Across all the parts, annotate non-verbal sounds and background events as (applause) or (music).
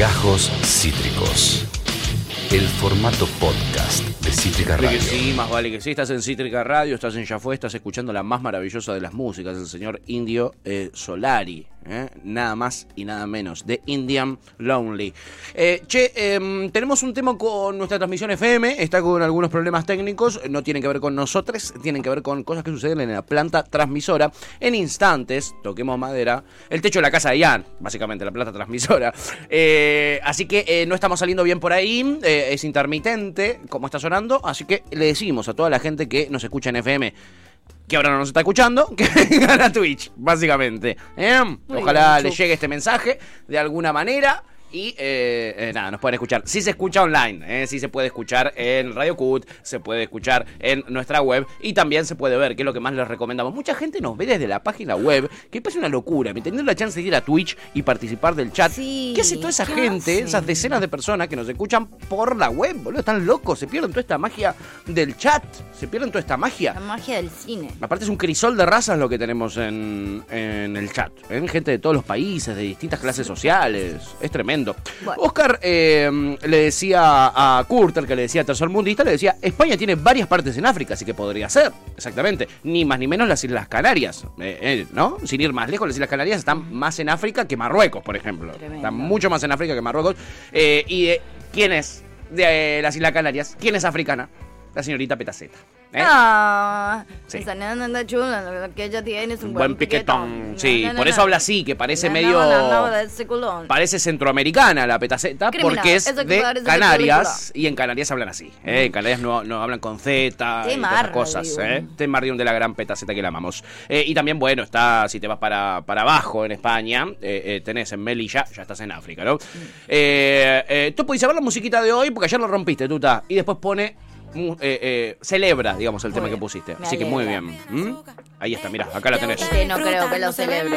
Gajos Cítricos. El formato podcast de Cítrica Vale Radio. que sí, más vale que sí. Estás en Cítrica Radio, estás en Ya Fue, estás escuchando la más maravillosa de las músicas, el señor Indio eh, Solari. ¿Eh? Nada más y nada menos. De Indian Lonely. Eh, che, em, tenemos un tema con nuestra transmisión FM. Está con algunos problemas técnicos. No tienen que ver con nosotros, tienen que ver con cosas que suceden en la planta transmisora. En instantes, toquemos madera, el techo de la casa de Ian, básicamente, la planta transmisora. Eh, así que eh, no estamos saliendo bien por ahí. eh, es intermitente, como está sonando. Así que le decimos a toda la gente que nos escucha en FM que ahora no nos está escuchando, que (laughs) vengan a Twitch, básicamente. ¿eh? Ojalá les llegue este mensaje de alguna manera. Y eh, eh, nada, nos pueden escuchar. Sí se escucha online, ¿eh? sí se puede escuchar en Radio Cut, se puede escuchar en nuestra web y también se puede ver, que es lo que más les recomendamos. Mucha gente nos ve desde la página web, que parece una locura. ¿me Teniendo la chance de ir a Twitch y participar del chat. Sí, ¿Qué hace toda esa ¿qué gente, esas decenas de personas que nos escuchan por la web, boludo? Están locos, se pierden toda esta magia del chat, se pierden toda esta magia. La magia del cine. Aparte es un crisol de razas lo que tenemos en, en el chat. ¿eh? Gente de todos los países, de distintas clases sociales. Es tremendo. Bueno. Oscar eh, le decía a Kurter, que le decía tercermundista, le decía, España tiene varias partes en África, así que podría ser. Exactamente. Ni más ni menos las Islas Canarias. eh, eh, ¿No? Sin ir más lejos, las Islas Canarias están más en África que Marruecos, por ejemplo. Tremendo. Están mucho más en África que Marruecos. ¿Y quién es de las Islas Canarias? ¿Quién es africana? La señorita Petaceta. ¿eh? Ah, Sí. esa nena anda chula, la verdad que ella tiene es un Un buen buen piquetón. Sí, por eso habla así, que parece medio. Parece centroamericana la petaceta, Criminal, porque es eso de Canarias. Y en Canarias hablan así. ¿eh? En Canarias no, no hablan con Z y todas cosas. ¿eh? Mardium de la gran petaceta que la amamos. Eh, y también, bueno, está, si te vas para, para abajo en España, eh, tenés en Melilla, ya estás en África, ¿no? Tú puedes saber la musiquita de hoy, porque ayer lo rompiste, tuta. Y después pone. Eh, eh, celebra, digamos, el Muy tema que pusiste. me Así que muy bien. ¿Mm? Ahí está, mira, acá la tenés. Este no creo que lo celebre.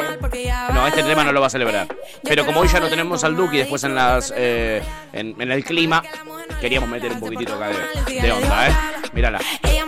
No, este tema no lo va a celebrar. Pero como hoy ya no tenemos al Duque y después en las eh, en, en el clima, queríamos meter un poquitito acá de, de onda, ¿eh? Mírala. Ella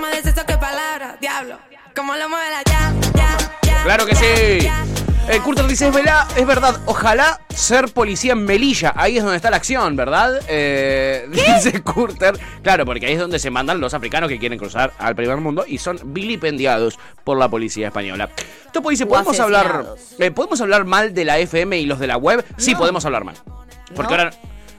que palabra, diablo. ¿Cómo lo mueve la ya, ya, ya? ¡Claro que sí! Eh, Curter dice, es, vela- es verdad, ojalá ser policía en Melilla. Ahí es donde está la acción, ¿verdad? Eh, Dice Curter. Claro, porque ahí es donde se mandan los africanos que quieren cruzar al primer mundo y son vilipendiados por la policía española. Topo dice, ¿podemos hablar, eh, ¿podemos hablar mal de la FM y los de la web? Sí, podemos hablar mal. Porque No. ahora...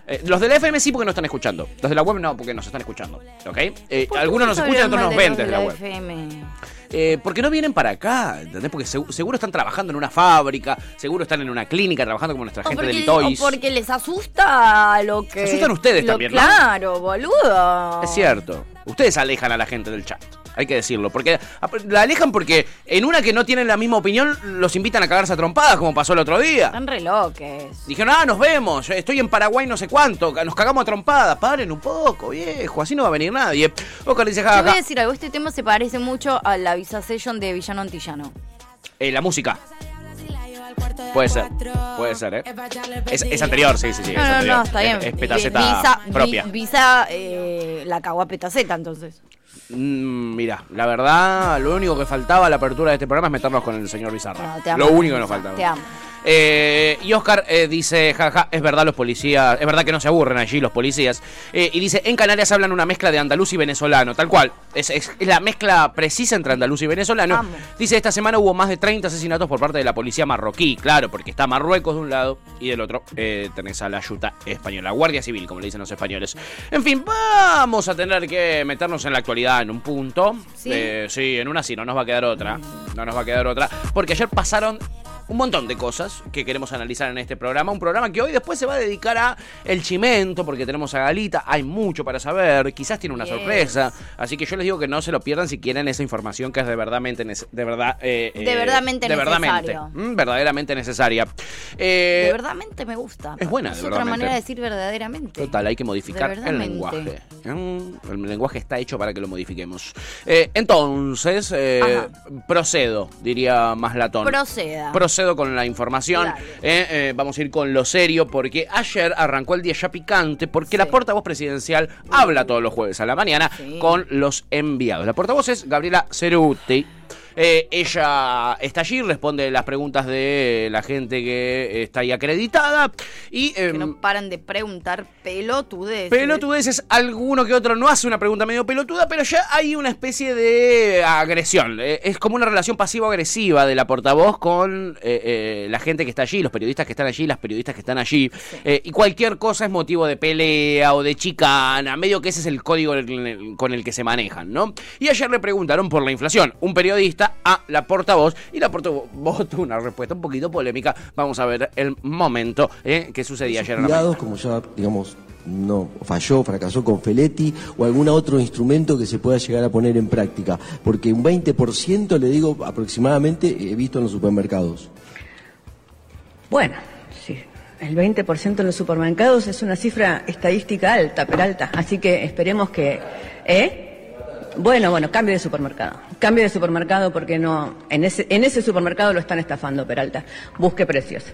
eh, los de la FM sí porque nos están escuchando. Los de la web no porque nos están escuchando. ¿Ok? Eh, ¿Por qué algunos nos escuchan, otros nos ven desde de la la web. FM? Eh, porque no vienen para acá, ¿entendés? Porque segu- seguro están trabajando en una fábrica, seguro están en una clínica trabajando como nuestra O gente de porque, Litois. o porque les asusta lo que. Se asustan ustedes lo- también, ¿no? Claro, boludo. Es cierto. Ustedes alejan a la gente del chat. Hay que decirlo. Porque la alejan porque en una que no tienen la misma opinión, los invitan a cagarse a trompadas, como pasó el otro día. Están reloques. Dijeron, ah, nos vemos, estoy en Paraguay no sé cuánto, nos cagamos a trompadas, paren un poco, viejo, así no va a venir nadie. Oscar dice, Te voy a jaja, decir algo, este tema se parece mucho a la Visa Session de Villano Antillano. eh, la música. Puede ser, puede ser, ¿eh? Es, es anterior, sí, sí, sí. es No, anterior. no, está bien. Es, es petaceta Visa, vi- propia. Visa eh, la cagó a petaceta, entonces. Mm, mira, la verdad, lo único que faltaba a la apertura de este programa es meternos con el señor Bizarra. No, te amo. lo único que nos faltaba. Te amo. Eh, y Oscar eh, dice, jaja, es verdad los policías, es verdad que no se aburren allí los policías. Eh, y dice, en Canarias hablan una mezcla de andaluz y venezolano, tal cual. Es, es- es la mezcla precisa entre andaluz y venezolano. Dice, esta semana hubo más de 30 asesinatos por parte de la policía marroquí. Claro, porque está Marruecos de un lado y del otro tenés a la yuta española, Guardia Civil, como le dicen los españoles. En fin, vamos a tener que meternos en la actualidad en un punto. ¿Sí? Sí, en una sí, no nos va a quedar otra. No nos va a quedar otra. Porque ayer pasaron un montón de cosas que queremos analizar en este programa. Un programa que hoy después se va a dedicar a el chimento, porque tenemos a Galita. Hay mucho para saber. Quizás tiene una Yes. sorpresa. Así que yo les digo que no se lo pierdan si quieren esa información que es de verdadmente de verdad eh, De eh, verdadmente de verdadmente, necesario. mm, verdaderamente necesaria. Eh, de verdadmente me gusta. es buena, Es de otra manera de decir verdaderamente. Total, hay que modificar De el lenguaje. Mm, El lenguaje está hecho para que lo modifiquemos. Eh, entonces, eh, procedo, diría más latón. Proceda. Procedo con la información. Eh, eh, vamos a ir con lo serio porque ayer arrancó el día ya picante porque la portavoz presidencial habla todos los jueves a la mañana Sí. con los enviados. La portavoz es Gabriela Ceruti. Eh, ella está allí, responde las preguntas de la gente que está ahí acreditada. Y, Que em, no paran de preguntar pelotudes. Pelotudeces, alguno que otro no hace una pregunta medio pelotuda, pero ya hay una especie de agresión. Eh, Es como una relación pasivo-agresiva de la portavoz con eh, la gente que está allí, los periodistas que están allí, las periodistas que están allí. Y cualquier cosa es motivo de pelea o de chicana, medio que ese es el código con el que se manejan, ¿no? Y ayer le preguntaron por la inflación, un periodista a la portavoz, y la portavoz tuvo una respuesta un poquito polémica. Vamos a ver el momento eh, que sucedía ayer en la mañana. cuidados, como ya, digamos, no falló, fracasó con Feletti o algún otro instrumento que se pueda llegar a poner en práctica. Porque un 20%, le digo aproximadamente, he visto en los supermercados. Bueno, sí. El 20% en los supermercados es una cifra estadística alta, pero alta. Así que esperemos que. ¿Eh? Bueno, bueno, cambie de supermercado. Cambie de supermercado porque no. En ese, en ese supermercado lo están estafando, Peralta. Busque precios.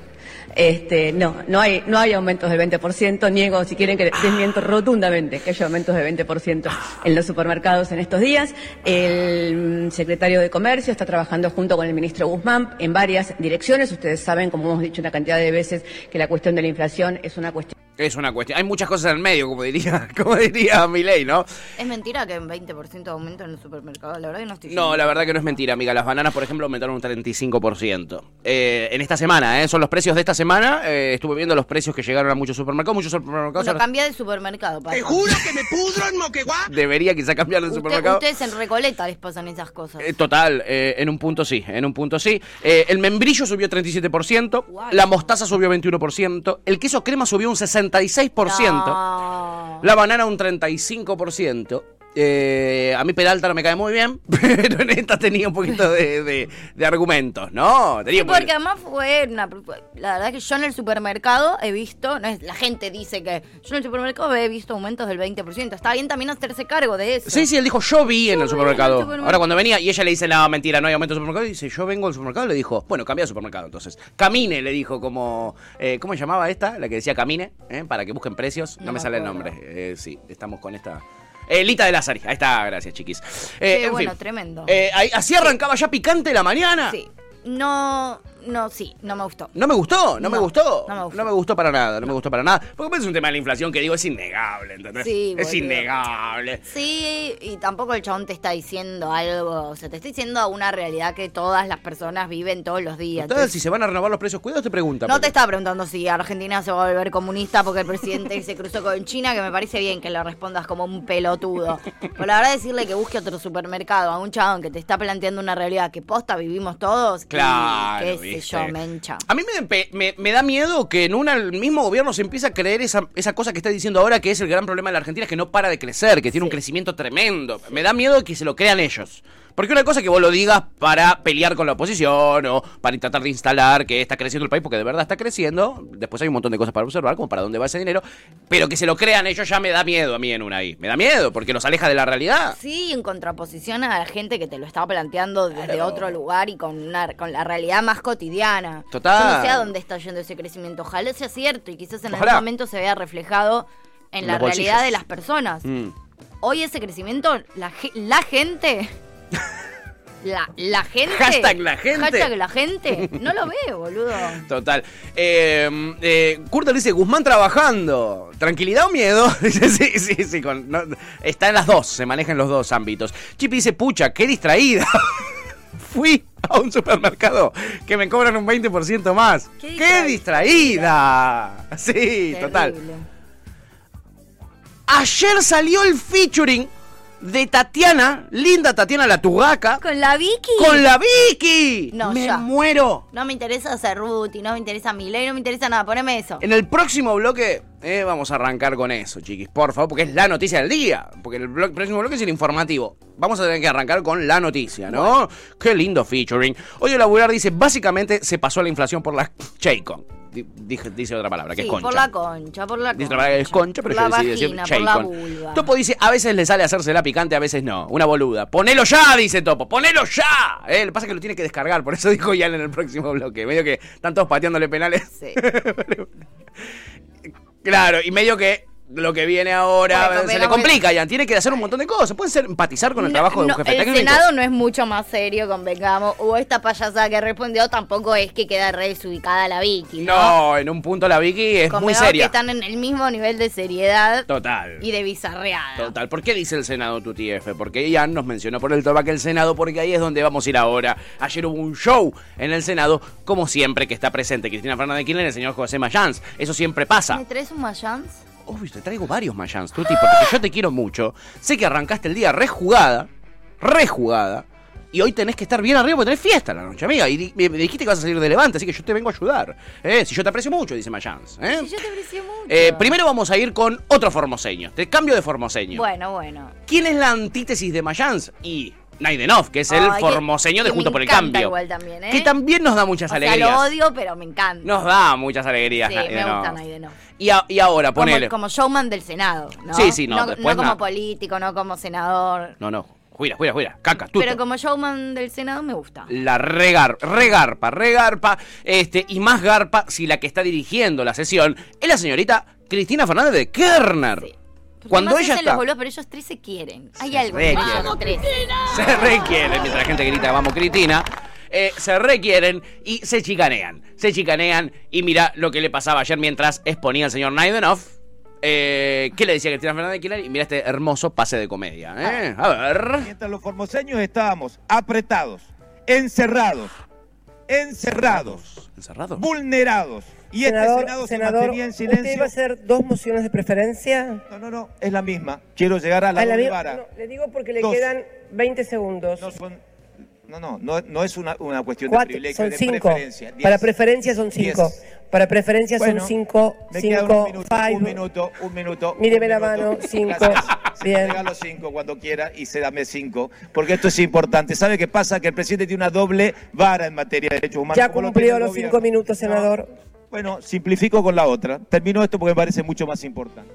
Este, no, no hay, no hay aumentos del 20%. Niego, si quieren que desmiento rotundamente que haya aumentos del 20% en los supermercados en estos días. El secretario de Comercio está trabajando junto con el ministro Guzmán en varias direcciones. Ustedes saben, como hemos dicho una cantidad de veces, que la cuestión de la inflación es una cuestión. Es una cuestión. Hay muchas cosas en el medio, como diría, (laughs) como diría Milei, ¿no? Es mentira que un 20% aumento en el supermercado. La verdad que no estoy No, la verdad que no es mentira, amiga. Las bananas, por ejemplo, aumentaron un 35%. Eh, en esta semana, ¿eh? Son los precios de esta semana. Eh, estuve viendo los precios que llegaron a muchos supermercados. Muchos supermercados Bueno, cambia de supermercado. Te que me pudro en Moquegua. (laughs) debería quizá cambiar de supermercado. ustedes en Recoleta les pasan esas cosas. Eh, total, eh, en un punto sí, en un punto sí. Eh, el membrillo subió 37%, Guau. la mostaza subió 21%, el queso crema subió un 66%, No. la banana un 35%. Eh, a mí Peralta no me cae muy bien, (laughs) pero en esta tenía un poquito de, de- de argumentos, ¿no? Tenía Sí, porque además fue una. La verdad que yo en el supermercado he visto. No es, la gente dice que. Yo en el supermercado he visto aumentos del 20%. Está bien también hacerse cargo de eso. Sí, sí, él dijo, yo vi en Yo el supermercado. en el supermercado. Ahora cuando venía y ella le dice, no, mentira, no hay aumento de supermercado, y dice, yo vengo al supermercado, le dijo, bueno, cambia de supermercado entonces. Camine, le dijo como, eh, ¿cómo se llamaba esta? La que decía camine, ¿eh? para que busquen precios. No, No me sale el nombre. Eh, sí, estamos con esta... Eh, Lita de Lázari, ahí está, gracias chiquis. Eh, en bueno, fin. tremendo. Eh, ahí- así arrancaba ya picante la mañana. Sí. No. No, sí, no me gustó. No me gustó, no, me No, gustó. no me gustó. gustó para nada, no me gustó para nada. Porque es un tema de la inflación que digo, es innegable, ¿entendés? Sí, es boludo. innegable. Sí, y tampoco el chabón te está diciendo algo. O sea, te está diciendo una realidad que todas las personas viven todos los días. Entonces, si se van a renovar los precios, cuidado, te pregunta. No porque- te estaba preguntando si Argentina se va a volver comunista porque el presidente se cruzó con China, que me parece bien que le respondas como un pelotudo. Pero la verdad decirle que busque otro supermercado a un chabón que te está planteando una realidad que posta vivimos todos. Claro, sé viste. yo, mencha. A mí me- me da miedo que en una, el mismo gobierno se empiece a creer esa, esa cosa que está diciendo ahora que es el gran problema de la Argentina, que no para de crecer, que tiene un crecimiento tremendo. Me da miedo que se lo crean ellos. Porque una cosa es que vos lo digas para pelear con la oposición o para tratar de instalar que está creciendo el país, porque de verdad está creciendo. Después hay un montón de cosas para observar, como para dónde va ese dinero. Pero que se lo crean ellos ya me da miedo a mí en una ahí. Me da miedo porque los aleja de la realidad. Sí, en contraposición a la gente que te lo estaba planteando desde otro lugar y con, una, con la realidad más cotidiana. Total. Yo no sé a dónde está yendo ese crecimiento. Ojalá sea cierto y quizás en Ojalá. algún momento se vea reflejado en la realidad de las personas. Mm. Hoy ese crecimiento, la, la gente... La, la gente... Hashtag la gente. Hashtag la gente. No lo veo, boludo. Total. Eh, eh, Curto le dice, Guzmán trabajando. ¿Tranquilidad o miedo? (laughs) Dice, sí, sí, sí. con- no, está en las dos, se maneja en los dos ámbitos. Chipi dice, pucha, qué distraída. (laughs) Fui a un supermercado que me cobran un 20% más. Qué ¡Qué distraída! Sí, total. Ayer salió el featuring de Tatiana, linda Tatiana la Tugaca, ¿Con la Vicky? con la Vicky. No, me ya. muero. No me interesa Cerruti, no me interesa Milei, no me interesa nada. Poneme eso. En el próximo bloque eh, vamos a arrancar con eso, chiquis, por favor, porque es la noticia del día. Porque el blo- próximo bloque es el informativo. Vamos a tener que arrancar con la noticia, ¿no? Qué lindo featuring. Hoy Labular dice, básicamente se pasó la inflación por la Chaycon. Dije- dice otra palabra, que Sí, es concha. por la concha, por la Dice concha. otra palabra que es concha, pero yo la decidí decir por la vulva. Topo dice, a veces le sale hacerse la picante, a veces no. Una boluda. Ponelo ya, dice Topo. Ponelo ya. Eh, lo que pasa es que lo tiene que descargar, por eso (laughs) dijo ya en el próximo bloque. Medio que están todos pateándole penales. Sí. (laughs) Claro, y medio que lo que viene ahora Bueno, se le que- complica, Ian. Tiene que hacer un montón de cosas. Pueden ser empatizar con el trabajo de No, un jefe el técnico. Senado no es mucho más serio, convengamos. O esta payasada que respondió tampoco es que queda re desubicada la Vicky, ¿no? No, en un punto la Vicky es muy seria. que están en el mismo nivel de seriedad Total. y de bizarreada. Total. ¿Por qué dice el Senado tu TF? Porque Ian nos mencionó por el toba que el Senado, porque ahí es donde vamos a ir ahora. Ayer hubo un show en el Senado, como siempre, que está presente Cristina Fernández de Kirchner y el señor José Mayans. Eso siempre pasa. ¿Me traes un Mayans? Obvio, te traigo varios Mayans, Tuti, porque yo te quiero mucho. Sé que arrancaste el día rejugada, rejugada, y hoy tenés que estar bien arriba porque tenés fiesta la noche, amiga. Y me dijiste que vas a salir de Levante, así que yo te vengo a ayudar. ¿eh? Si yo te aprecio mucho, dice Mayans. ¿eh? Si yo te aprecio mucho. Eh, primero vamos a ir con otro formoseño. Te cambio de formoseño. Bueno, bueno. ¿Quién es la antítesis de Mayans? Y Naidenov, que es el formoseño de Junto por el Cambio. igual también, ¿eh? Que también nos da muchas O sea, alegrías. lo odio, pero me encanta. Nos da muchas alegrías. Sí, me gusta Naidenov. Y, a- y ahora, ponele. Como, como showman del Senado, ¿no? Sí, sí, no, No, después como político, no como senador. No, no. Juira, juira, juira. Caca, tuto. Pero como showman del Senado me gusta. La regar, regarpa, regarpa, este, y más garpa si la que está dirigiendo la sesión es la señorita Cristina Fernández de Kirchner. Sí. Cuando ella está. los boludos, pero ellos tres se quieren. Hay Se algo. re quieren. tres. Se requieren, mientras la gente grita vamos Cristina, eh, se requieren y se chicanean. Se chicanean y mira lo que le pasaba ayer mientras exponía el señor Naidenov. Eh, ¿Qué le decía Cristina Fernández de Kirchner? Y mira este hermoso pase de comedia. ¿eh? A ver. Mientras los formoseños estábamos apretados, encerrados, encerrados, ¿Encerrado? vulnerados. Y este senador, Senado se senador, mantenía en ¿usted va silencio. a hacer dos mociones de preferencia? No, no, no, es la misma. Quiero llegar a la Ah, la no, le digo porque le Dos. quedan 20 segundos. No son. No, no, no, no es una, una cuestión Cuatro, de privilegio, son de cinco. preferencia. Diez. Para preferencia son cinco. Diez. Para preferencia Bueno, son cinco, Me cinco, un minuto, five. un minuto, un minuto. Míreme un la minuto. mano, cinco. Gracias. Bien. regalo cinco cuando quiera y se dame cinco, porque esto es importante. ¿Sabe qué pasa? Que el presidente tiene una doble vara en materia de derechos humanos. Ya lo cumplió los cinco minutos, No. senador. Bueno, simplifico con la otra. Termino esto porque me parece mucho más importante.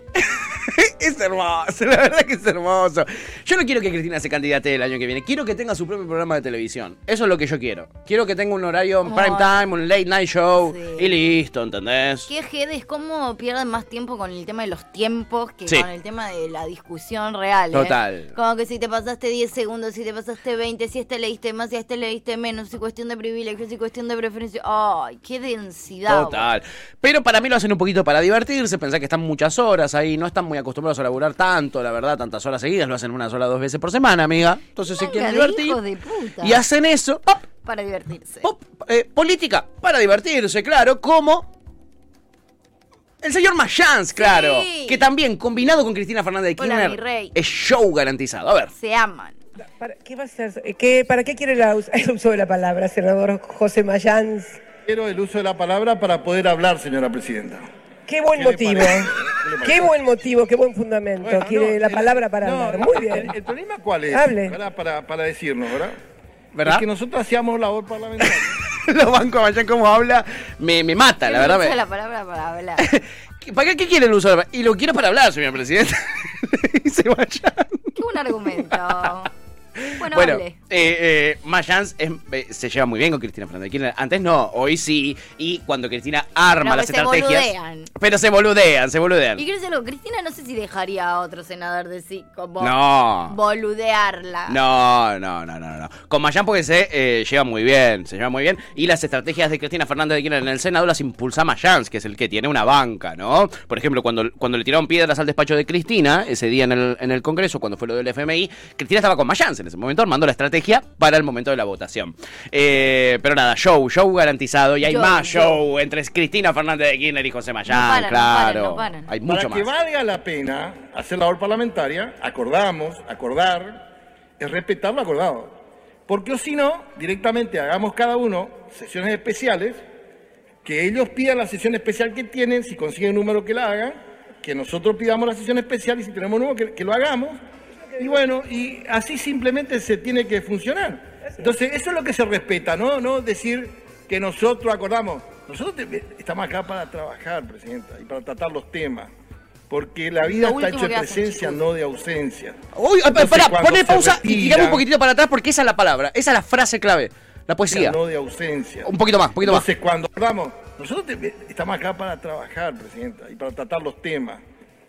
Es hermoso, (laughs) la verdad que es hermoso. Yo no quiero que Cristina se candidate el año que viene, quiero que tenga su propio programa de televisión. Eso es lo que yo quiero. Quiero que tenga un horario en prime time, un late night show Sí. y listo, ¿entendés? Qué jedes, cómo pierden más tiempo con el tema de los tiempos que Sí. con el tema de la discusión real. ¿eh? Total. Como que si te pasaste 10 segundos, si te pasaste 20, si a este leíste más, si a este leíste menos, si cuestión de privilegios, si cuestión de preferencia. ¡Ay, qué densidad! Total. Pero para mí lo hacen un poquito para divertirse, pensar que están muchas horas ahí, no están muy acostumbrados a laburar tanto, la verdad, tantas horas seguidas, lo hacen una sola dos veces por semana, amiga. Entonces se quieren divertir. de puta. Y hacen eso, ¡pop! Para divertirse. ¡pop! eh, política para divertirse, claro, como el señor Mayans, claro, Sí. que también combinado con Cristina Fernández de Hola, Kirchner mi rey. es show garantizado. A ver. Se aman. ¿Para qué, va a hacer? Eh, ¿Qué- ¿Para qué quiere la (laughs) el uso de la palabra, senador José Mayans? Quiero el uso de la palabra para poder hablar, señora presidenta. Qué buen ¿Qué le motivo. (laughs) ¿Qué buen motivo, qué buen fundamento. Bueno, quiere no, la el- palabra para no, hablar. Muy bien. El, problema cuál es? Hable. ¿Verdad? Para, para decirnos, ¿verdad? ¿Verdad? Es que nosotros hacíamos labor parlamentaria. (laughs) Los bancos Mayans como habla me, me mata, la verdad. usa me- la palabra para hablar. (laughs) ¿Para qué, qué quiere el uso de la Y lo quiero para hablar, señor presidente. Dice Mayans. Qué buen argumento. Bueno, Bueno, hable. eh, eh, Mayans es- eh, se lleva muy bien con Cristina Fernández de Kirchner. Antes no, hoy sí. Y cuando Cristina arma las estrategias. boludean. Pero se boludean, se boludean. Y quiero Cristina no sé si dejaría a otro senador de sí como No. boludearla. No, no, no, no, no. Con Mayán porque se eh, lleva muy bien, se lleva muy bien. Y las estrategias de Cristina Fernández de Kirchner en el Senado las impulsa Mayán, que es el que tiene una banca, ¿no? Por ejemplo, cuando, cuando le tiraron piedras al despacho de Cristina, ese día en el, en el Congreso, cuando fue lo del FMI, Cristina estaba con Mayán en ese momento, armando la estrategia para el momento de la votación. Eh, pero nada, show, show garantizado. Y hay más show. show entre Cristina Fernández de Kirchner y José Mayán, No paran, no claro. paran, no paran. Hay mucho Para que valga la pena hacer labor parlamentaria, acordamos, acordar, es respetar lo acordado. Porque o si no, directamente hagamos cada uno sesiones especiales, que ellos pidan la sesión especial que tienen, si consiguen un número que la hagan, que nosotros pidamos la sesión especial y si tenemos un número que, que lo hagamos. Y bueno, y así simplemente se tiene que funcionar. Entonces, eso es lo que se respeta, ¿no? No decir que nosotros acordamos. Nosotros te- estamos acá para trabajar, Presidenta, y para tratar los temas. Porque la vida está hecha de presencia, no de ausencia. Uy, ah, Entonces, pará, poné pausa y tirame un poquitito para atrás porque esa es la palabra, esa es la frase clave, la poesía. No de ausencia. Un poquito más, un poquito más. Entonces, cuando hablamos, nosotros te- estamos acá para trabajar, Presidenta, y para tratar los temas.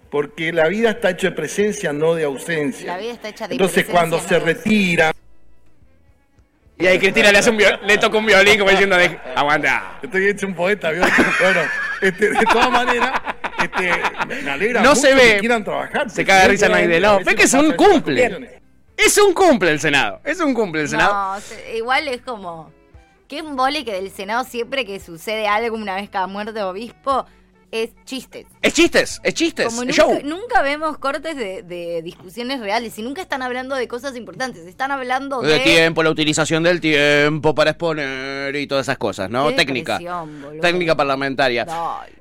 Porque la vida está hecha de presencia, no de ausencia. La vida está hecha de Entonces presencia, cuando no se de retira, Y ahí Cristina le, hace un viol- le toca un violín como diciendo, de- aguanta. estoy hecho un poeta, ¿vio? (laughs) bueno, este, de todas maneras, este, me- alegra No mucho se ve. que quieran trabajar. Se caga de risa Sinceramente, Naide a Love. veces Es que es un cumple. Es un cumple el Senado. Es un cumple el Senado. No, igual es como. Qué embole que del Senado siempre que sucede algo una vez cada muerte obispo es chistes. Es chistes, es chistes. Como es nunca, show. nunca vemos cortes de, de discusiones reales y nunca están hablando de cosas importantes. Están hablando de. De tiempo, la utilización del tiempo para exponer y todas esas cosas, ¿no? Qué Técnica. Técnica parlamentaria.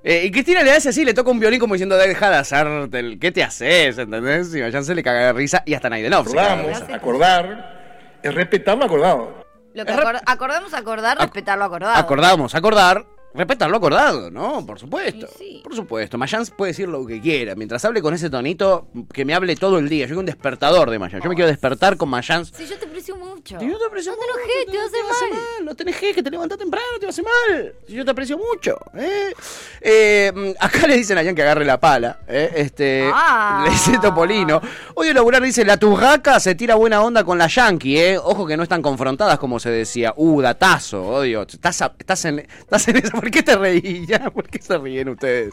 Eh, y Cristina le hace así, le toca un violín como diciendo, deja de hacerte el... ¿Qué te haces? ¿Entendés? Y Vayan se le caga de risa y hasta Naidenov Acordamos, acordar, es respetar lo acordado. Lo que acor- acordamos acordar, respetar lo acordado. Acordamos, acordar, respetar lo acordado, ¿no? Por supuesto. Sí. Por supuesto. Mayans puede decir lo que quiera. Mientras hable con ese tonito, que me hable todo el día. Yo soy un despertador de Mayans. Yo me quiero despertar con Mayans. Si yo te aprecio mucho. Si yo te aprecio no te mucho, enojes, te va a hacer mal. No te enojes, que te levantás temprano, te va a hacer mal. Si yo te aprecio mucho. ¿eh? Eh, mm, acá le dicen a Jan que agarre la pala. ¿eh? Este, Ah. Le dice Topolino. Hoy el laburar dice, la turraca se tira buena onda con la Yankee. ¿eh? Ojo que no están confrontadas como se decía. Uh, datazo, odio. Estás, estás, en, estás en eso. ¿Por qué te reí (laughs) ya? ¿Por qué se ríen ustedes?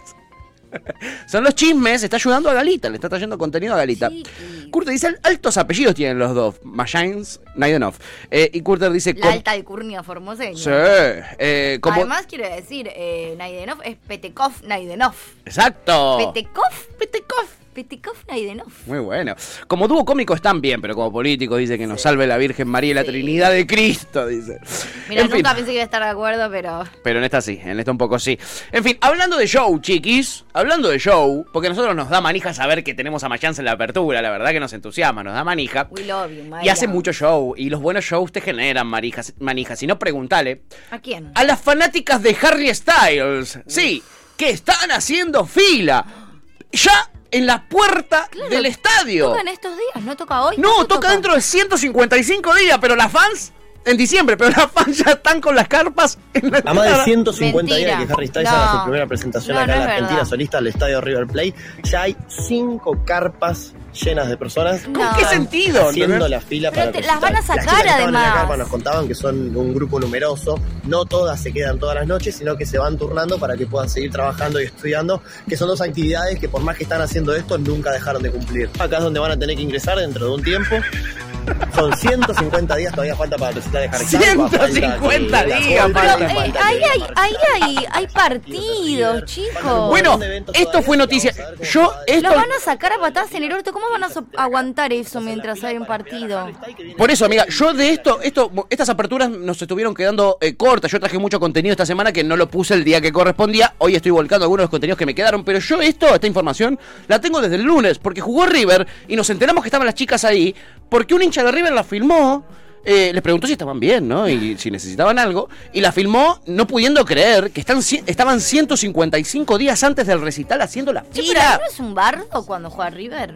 (laughs) Son los chismes, está ayudando a Galita, le está trayendo contenido a Galita. Curter dice, altos apellidos tienen los dos, Mayans, Naidenov. Eh, y Curter dice, La "Com- alta alcurnia formoseña. Sí, eh, como... Además, quiero decir, eh, Naidenov es Petekov Naidenov. Exacto. Petekov. Petekov. Petekov Naidenov. Muy bueno. Como dúo cómico están bien, pero como político dice que nos salve la Virgen María y la Trinidad de Cristo, dice. Mira, En fin. nunca pensé que iba a estar de acuerdo, pero. Pero en esta sí, en esta un poco sí. En fin, hablando de show, chiquis, hablando de show, porque a nosotros nos da manija saber que tenemos a Mayans en la apertura, la verdad que nos entusiasma, nos da manija. We love you, Maya. Y hace mucho show, y los buenos shows te generan marijas, manijas. Si no, pregúntale ¿A quién? a las fanáticas de Harry Styles. Sí, que están haciendo fila. Ya en la puerta Claro, del estadio. Toca en estos días, no toca hoy. No, ¿Cuándo toca dentro de 155 días, pero las fans en diciembre, pero las fans ya están con las carpas en la A más de entrada. 150 Mentira. días que Harry Styles No. haga su primera presentación No, acá no en la Argentina verdad. solista al estadio River Plate, ya hay cinco carpas llenas de personas. ¿Con qué sentido, Haciendo la fila Pero para te- las van a sacar, que estaban en la además. carpa nos contaban que son un grupo numeroso, no todas se quedan todas las noches, sino que se van turnando para que puedan seguir trabajando y estudiando, que son dos actividades que por más que están haciendo esto, nunca dejaron de cumplir. Acá es donde van a tener que ingresar dentro de un tiempo. Son 150 días, todavía falta para el recital de Harry Styles. Va, falta 150 que la días. Eh, falta ahí hay, ahí hay, hay partidos, chicos. Bueno, esto fue noticia. Yo, esto. Lo van a sacar a patadas en el orto. ¿Cómo van a so- aguantar eso mientras hay un partido? Por eso, amiga, yo de esto, esto, estas aperturas nos estuvieron quedando eh, cortas. Yo traje mucho contenido esta semana que no lo puse el día que correspondía. Hoy estoy volcando algunos de los contenidos que me quedaron. Pero yo esto, esta información, la tengo desde el lunes. Porque jugó River y nos enteramos que estaban las chicas ahí. Porque un hincha de River la filmó. eh, les preguntó si estaban bien, ¿no? Y si necesitaban algo. Y la filmó no pudiendo creer que están, estaban 155 días antes del recital haciendo la pero fila. ¿no es un bardo cuando juega River?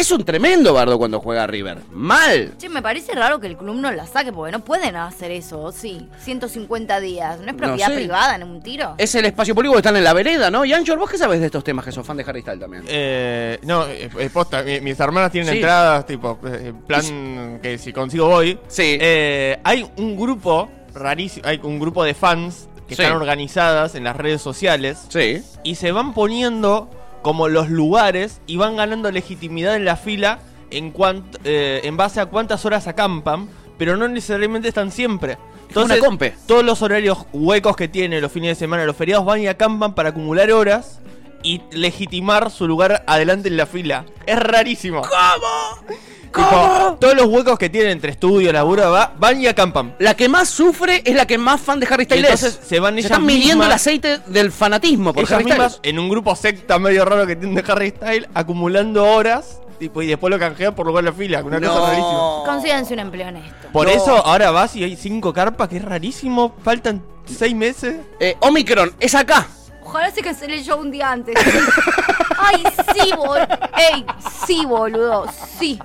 Es un tremendo bardo cuando juega River. Mal. Che, me parece raro que el club no la saque porque no pueden hacer eso, ¿o sí. 150 días. ¿No es propiedad sé. privada en un tiro? Es el espacio público que están en la vereda, ¿no? Y Anchor, ¿vos qué sabes de estos temas que sos fan de Harry Styles también? Eh, no, eh, eh, posta, mi- mis hermanas tienen Sí. entradas, tipo, eh, en plan que si consigo voy. Sí. Eh, hay un grupo rarísimo, hay un grupo de fans que Sí. están organizadas en las redes sociales Sí. y se van poniendo como los lugares y van ganando legitimidad en la fila en cuanto eh, en base a cuántas horas acampan, pero no necesariamente están siempre. una compe. todos los horarios huecos que tienen los fines de semana, los feriados van y acampan para acumular horas y legitimar su lugar adelante en la fila. Es rarísimo. ¿Cómo? Tipo, todos los huecos que tienen entre estudio, laburo, va, van y acampan. La que más sufre es la que más fan de Harry Y Styles entonces es. se van ellas están midiendo el aceite del fanatismo por Ellas Harry mismas Styles. en un grupo secta medio raro que tiene de Harry Styles, acumulando horas, tipo, y después lo canjean por lugar de la fila, una cosa rarísima. Consíganse un empleo en esto. Por No. eso ahora vas y hay cinco carpas, que es rarísimo, faltan seis meses. Eh, Omicron, es acá. Ojalá se cancele el show un día antes. (laughs) Ay, sí, boludo. Ey, sí, boludo. Sí.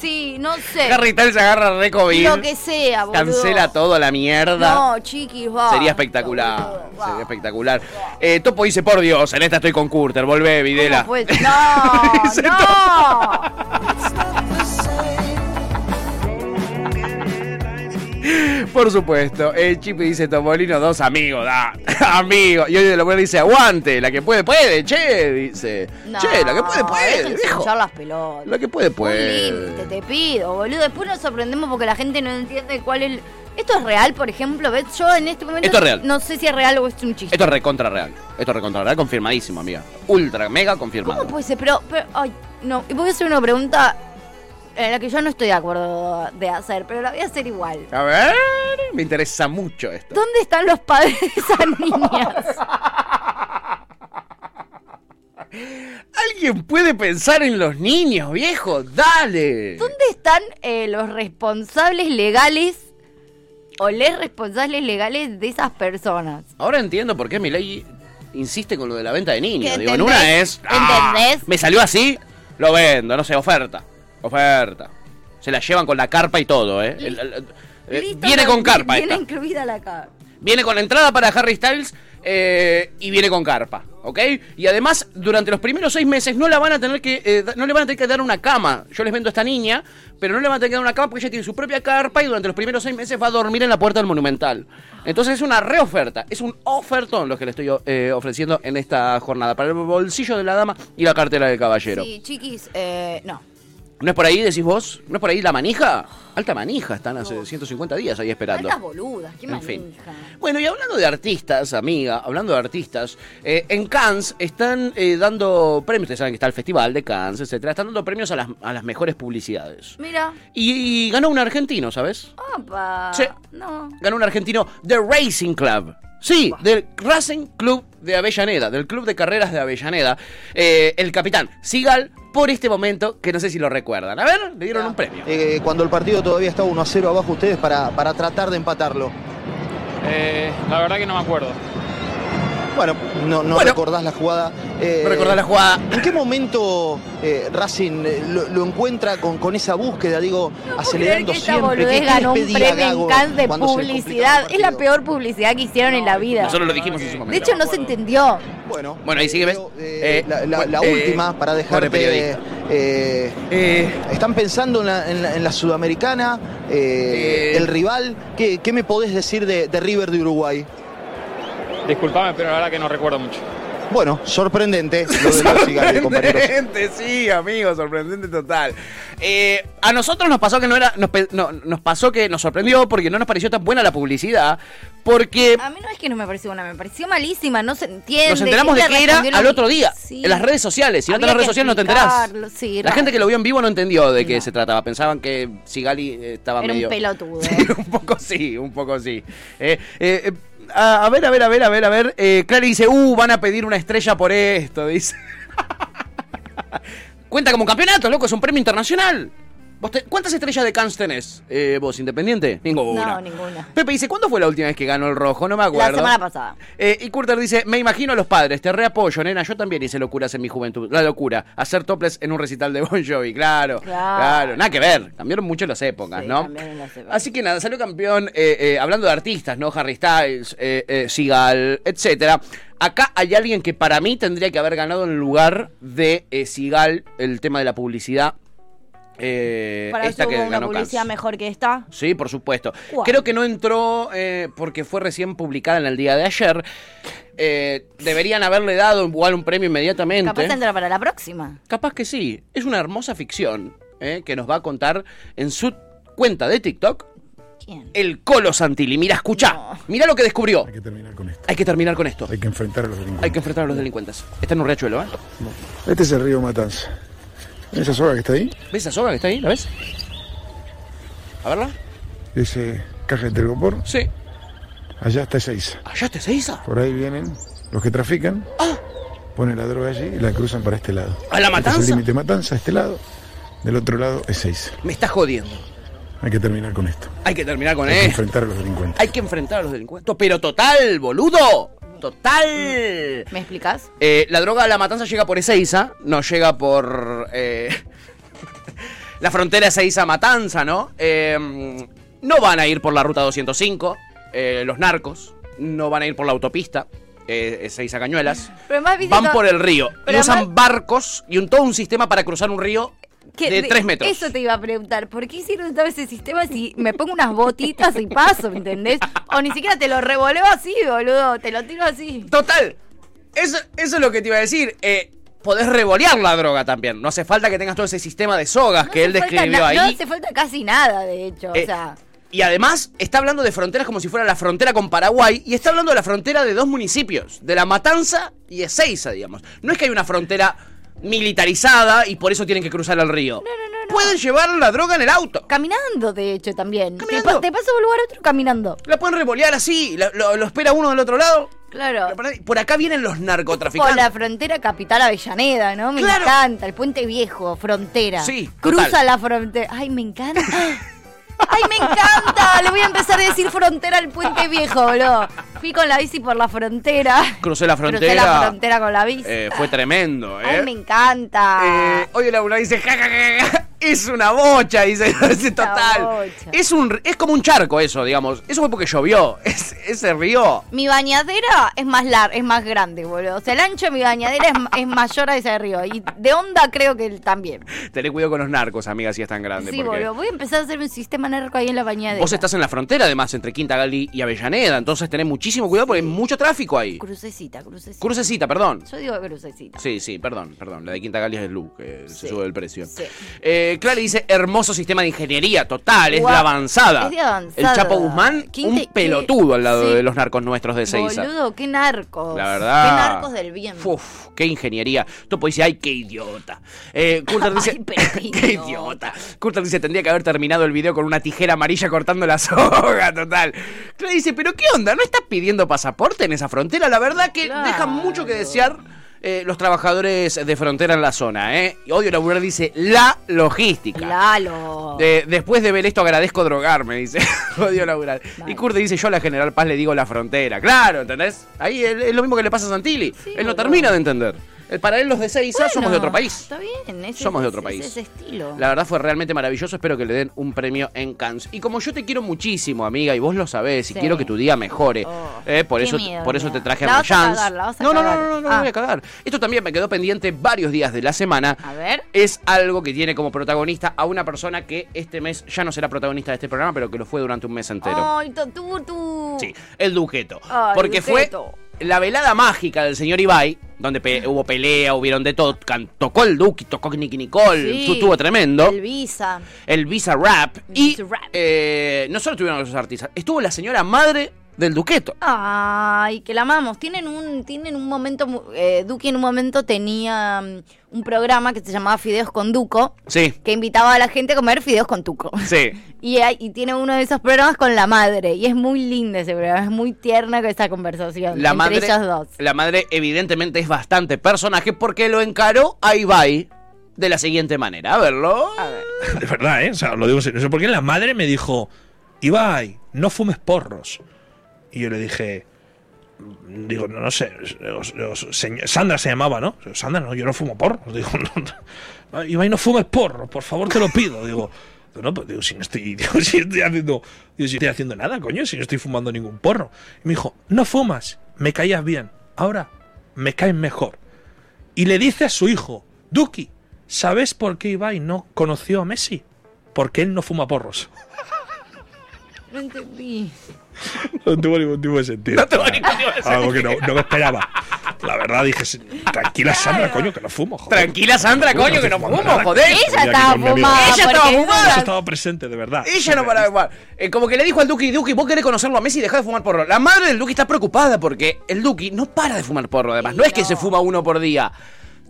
Sí, no sé. Harry Styles agarra re COVID. Lo que sea, boludo. Cancela todo a la mierda. No, chiquis, va. Sería espectacular. Sería espectacular. Eh, Topo dice, por Dios, en esta estoy con Curter. Volvé, Videla. Pues, (laughs) no, Dice no. (laughs) (laughs) Por supuesto. El Chipi dice, Topolino, dos amigos, da. (laughs) amigos. Y hoy de la mujer dice, aguante. La que puede, puede, che. Dice, No, che, la que puede, puede. viejo. las pelotas. La que puede, puede. límite, te pido, boludo. Después nos sorprendemos porque la gente no entiende cuál es. el- ¿Esto es real, por ejemplo? ¿Ves? Yo en este momento Esto es real. no sé si es real o es un chiste. Esto es recontra real. Esto es recontra real, confirmadísimo, amiga. Ultra, mega confirmado. ¿Cómo puede ser? Pero, pero, ay, no. Y voy a hacer una pregunta en la que yo no estoy de acuerdo de hacer, pero la voy a hacer igual. A ver, me interesa mucho esto. ¿Dónde están los padres de esas (laughs) niñas? ¿Alguien puede pensar en los niños, viejo? Dale. ¿Dónde están eh, los responsables legales o les responsables legales de esas personas? Ahora entiendo por qué mi ley insiste con lo de la venta de niños. ¿Qué Digo, en una es. ah, ¿Entendés? me salió así, lo vendo, no sé, oferta. Oferta. Se la llevan con la carpa y todo, ¿eh? El- el- eh, Listo, viene con carpa Viene esta. incluida la carpa. Viene con entrada para Harry Styles eh, y viene con carpa, ¿ok? Y además, durante los primeros seis meses no la van a tener que, eh, no le van a tener que dar una cama. Yo les vendo a esta niña, pero no le van a tener que dar una cama porque ella tiene su propia carpa y durante los primeros seis meses va a dormir en la puerta del Monumental. Entonces es una reoferta, es un ofertón lo que le estoy eh, ofreciendo en esta jornada para el bolsillo de la dama y la cartera del caballero. Sí, chiquis, eh, no. ¿No es por ahí, decís vos? ¿No es por ahí la manija? Alta manija, están hace 150 días ahí esperando. Tantas boludas, qué En fin. manija. Bueno, y hablando de artistas, amiga, hablando de artistas, eh, en Cannes están eh, dando premios, ustedes saben que está el Festival de Cannes, etcétera, están dando premios a las, a las mejores publicidades. Mira. Y, y ganó un argentino, ¿sabes? Opa. Sí. No. Ganó un argentino The Racing Club. Sí, del Racing Club de Avellaneda, del Club de Carreras de Avellaneda. Eh, el capitán Sigal, por este momento, que no sé si lo recuerdan. A ver, le dieron un premio. Eh, cuando el partido todavía estaba 1 a 0 abajo ustedes para, para tratar de empatarlo. Eh, la verdad que no me acuerdo. Bueno, no, no Bueno. recordás la jugada. eh, No recordás la jugada. ¿En qué momento eh, Racing eh, lo, lo encuentra con, con esa búsqueda, digo, acelerando Creer que esta siempre? ¿Qué- ganó un premio en Cannes de publicidad. Es la peor publicidad que hicieron en la vida. Nosotros lo dijimos en su momento. De hecho, no se entendió. Bueno, Bueno, ahí sigue, ¿ves? Eh, la la- la eh, última, para dejarte. periodista. eh, ¿Están pensando en la, en la- en la sudamericana? eh, Eh. ¿El rival? ¿Qué, qué me podés decir de, de River de Uruguay? Disculpame, pero la verdad que no recuerdo mucho. Bueno, sorprendente lo de los (laughs) Sigali, compañeros. Sorprendente, sí, amigo, sorprendente total. Eh, a nosotros nos pasó que no era, nos, pe- no, nos pasó que nos sorprendió porque no nos pareció tan buena la publicidad, porque A mí no es que no me pareció buena, me pareció malísima, no se entiende. nos enteramos de que era al otro día, Sí. en las redes sociales. Si no Había tenés las redes sociales no te enterás. sí, La raro. gente que lo vio en vivo no entendió de qué se trataba. Pensaban que Sigali eh, estaba Era medio. un pelotudo. (laughs) un poco sí, un poco sí. Eh, eh, a, ver, a ver, a ver, a ver, a ver. Eh, Clary dice, uh, van a pedir una estrella por esto, (laughs) dice. Cuenta como un campeonato, loco, es un premio internacional. ¿Vos te- ¿Cuántas estrellas de Cannes tenés, eh, vos, independiente? Ninguna. No, ninguna. Pepe dice, ¿cuándo fue la última vez que ganó el rojo? No me acuerdo. La semana pasada. Eh, y Curter dice, me imagino a los padres, te reapoyo, nena, yo también hice locuras en mi juventud. La locura, hacer toples en un recital de Bon Jovi, claro. Claro. Claro, nada que ver, cambiaron mucho las épocas, Sí, ¿no? las épocas. Así que nada, salió campeón, eh, hablando de artistas, ¿no? Harry Styles, Sigal, etcétera. Acá hay alguien que para mí tendría que haber ganado en lugar de Sigal el tema de la publicidad. Eh, Para esta que hubo una ganó publicidad mejor que esta. Sí, por supuesto. ¿Cuál? Creo que no entró eh, porque fue recién publicada en el día de ayer. Eh, deberían haberle dado igual un premio inmediatamente. Capaz entra para la próxima. Capaz que sí. Es una hermosa ficción eh, que nos va a contar en su cuenta de TikTok. El Colo Santilli. Mira, escucha. Mira lo que descubrió. Hay que terminar con esto. Hay que terminar con esto. Hay que enfrentar a los delincuentes. Hay que enfrentar a los delincuentes. Está en un riachuelo, ¿eh? Este es el río Matanza. ¿Ves esa soga que está ahí? ¿Ves esa soga que está ahí? ¿La ves? A verla. Ese caja de telgopor. Sí. Allá está Ezeiza. ¿Allá está Ezeiza? Por ahí vienen los que trafican. Ponen la droga allí y la cruzan para este lado. ¿A la Este es Matanza? el límite Matanza, este lado. Del otro lado es Ezeiza. Me estás jodiendo. Hay que terminar con esto. Hay que terminar con Hay que esto. enfrentar a los delincuentes. Hay que enfrentar a los delincuentes. Pero total, boludo. Total. ¿Me explicas? Eh, la droga de la matanza llega por Ezeiza, no llega por. eh, (laughs) La frontera Ezeiza Matanza, ¿no? Eh, no van a ir por la ruta 205, eh, los narcos. No van a ir por la autopista, Ezeiza Cañuelas. Pero Van por el río. Y usan además- barcos y un, todo un sistema para cruzar un río que de 3 metros. Eso te iba a preguntar. ¿Por qué hicieron todo ese sistema si me pongo unas botitas y paso, ¿me entendés? O ni siquiera te lo revoleo así, boludo. Te lo tiro así. Total. Eso, eso es lo que te iba a decir. Eh, podés revolear la droga también. No hace falta que tengas todo ese sistema de sogas que él describió ahí. No hace falta casi nada, de hecho. Eh, o sea, Y además está hablando de fronteras como si fuera la frontera con Paraguay y está hablando de la frontera de dos municipios, de La Matanza y Ezeiza, digamos. No es que hay una frontera militarizada y por eso tienen que cruzar el río. Pueden llevar la droga en el auto. caminando, de hecho, también. Te, Caminando. pa- te paso de un lugar a otro caminando. La pueden revolear así, la- lo, lo espera uno del otro lado. Claro. Por acá vienen los Por narcotraficantes. la frontera capital Avellaneda, ¿no? Me Claro. encanta. El puente viejo, frontera. Sí, Cruza la frontera. Ay, me encanta. (laughs) Ay, me encanta. Le voy a empezar a decir frontera al puente viejo, boludo. Fui con la bici por la frontera. Crucé la Crucé frontera. la frontera con la bici. Eh, fue tremendo, ¿eh? Ay, me encanta. Eh, oye, dice, ja, ja, ja, ja, es una bocha, dice, (laughs) dice, total. bocha. Es un es como un charco eso, digamos. Eso fue porque llovió. (laughs) Es- ese río. Mi bañadera es más larga, es más grande, boludo. O sea, el ancho de mi bañadera es, es mayor a ese arriba. Y de onda creo que también. Tené cuidado con los narcos, amiga, si es tan grande. Sí, porque boludo. Voy a empezar a hacer un sistema narco ahí en la bañadera. vos estás en la frontera, además, entre Quinta Gali y Avellaneda. Entonces tenés muchísimo cuidado porque hay mucho tráfico ahí. Crucecita, crucecita. Crucecita, perdón. Yo digo crucecita. Sí, sí, perdón, perdón. La de Quinta Gali es el Lu, que se sube el precio. sí. Eh, Clary dice, hermoso sistema de ingeniería, total, es de avanzada. es de avanzada. El Chapo Guzmán, un pelotudo al lado sí. de los narcos nuestros de Seiza. Boludo, qué narcos. La verdad. Qué narcos del bien. Uf, qué ingeniería. Topo dice, ay, qué idiota. Eh, Coulter (laughs) dice, (laughs) qué idiota. Coulter dice, tendría que haber terminado el video con una tijera amarilla cortando la (laughs) soga, total. Claro, dice, pero qué onda, ¿no estás pidiendo pasaporte en esa frontera? La verdad que deja mucho que desear. Eh, los trabajadores de frontera en la zona, ¿eh? Odio Laburar dice la logística. Lalo. De- después de ver esto agradezco drogarme, dice. (laughs) Odio laburar. Y Kurt dice, yo a la General Paz le digo la frontera. Claro, ¿entendés? Ahí es, es lo mismo que le pasa a Santilli. él no termina de entender. Para él los de Seiza somos de otro país. Está bien, ese, Somos de otro ese- país. ese estilo. La verdad fue realmente maravilloso. Espero que le den un premio en Cannes. Y como yo te quiero muchísimo, amiga, y vos lo sabés, y Sí. quiero que tu día mejore, eh, por, eso, miedo, por eso te traje La a Mayans. No, no, no, no, no, no Ah. voy a cagar. Esto también me quedó pendiente varios días de la semana. A ver. Es algo que tiene como protagonista a una persona que este mes ya no será protagonista de este programa, pero que lo fue durante un mes entero. Ay, tú. Sí, el Duqueto. Ay, Porque Duqueto. fue la velada mágica del señor Ibai, donde pe- hubo pelea, hubieron de todo. tocó el Duque, tocó Nicky Nicole, Sí, estuvo tremendo. El Visa. El Visa Rap. Y Visa Rap. eh, no solo tuvieron esos artistas, estuvo la señora madre del Duqueto. Ay, que la amamos. Tienen un, tienen un momento, eh, Duque en un momento tenía mm, un programa que se llamaba Fideos con Duco, Sí, que invitaba a la gente a comer fideos con Tuco. sí. (laughs) Y, hay- y tiene uno de esos programas con la madre. Y es muy lindo ese programa, es muy tierna esa conversación. La entre madre, dos. la madre evidentemente es bastante personaje porque lo encaró a Ibai de la siguiente manera. A verlo. (laughs) De verdad, ¿eh? O sea, lo digo en serio. No sé por qué la madre me dijo, Ibai, no fumes porros. Y yo le dije, digo, no, no sé, Sandra se llamaba, ¿no? Sandra, no, yo no fumo porros. (laughs) Digo, no, no. Ibai, no fumes porros, por favor, te lo pido. (laughs) Digo, no, pues digo, si no estoy, (laughs) digo, si estoy haciendo, digo, si estoy haciendo nada, coño, si no estoy fumando ningún porro. Y me dijo, no fumas, me caías bien, ahora me caes mejor. Y le dice a su hijo, Duki, ¿sabes por qué Ibai no conoció a Messi? Porque él no fuma porros. No entendí. No tuvo ningún tipo de sentido. No tuvo ningún tipo de Algo que no, sentido. no me esperaba. La verdad dije, tranquila Sandra, coño, que no fumo. Joder. Tranquila, Sandra, coño, que no fumo fumo, nada. joder. Ella estaba fumada. Ella estaba fumada. Estaba presente, de verdad. Ella no paraba de fumar. Eh, como que le dijo al Duki, Duki, vos querés conocerlo a Messi y dejá de fumar porro. La madre del Duki está preocupada porque el Duki no para de fumar porro, además. No es que se fuma uno por día.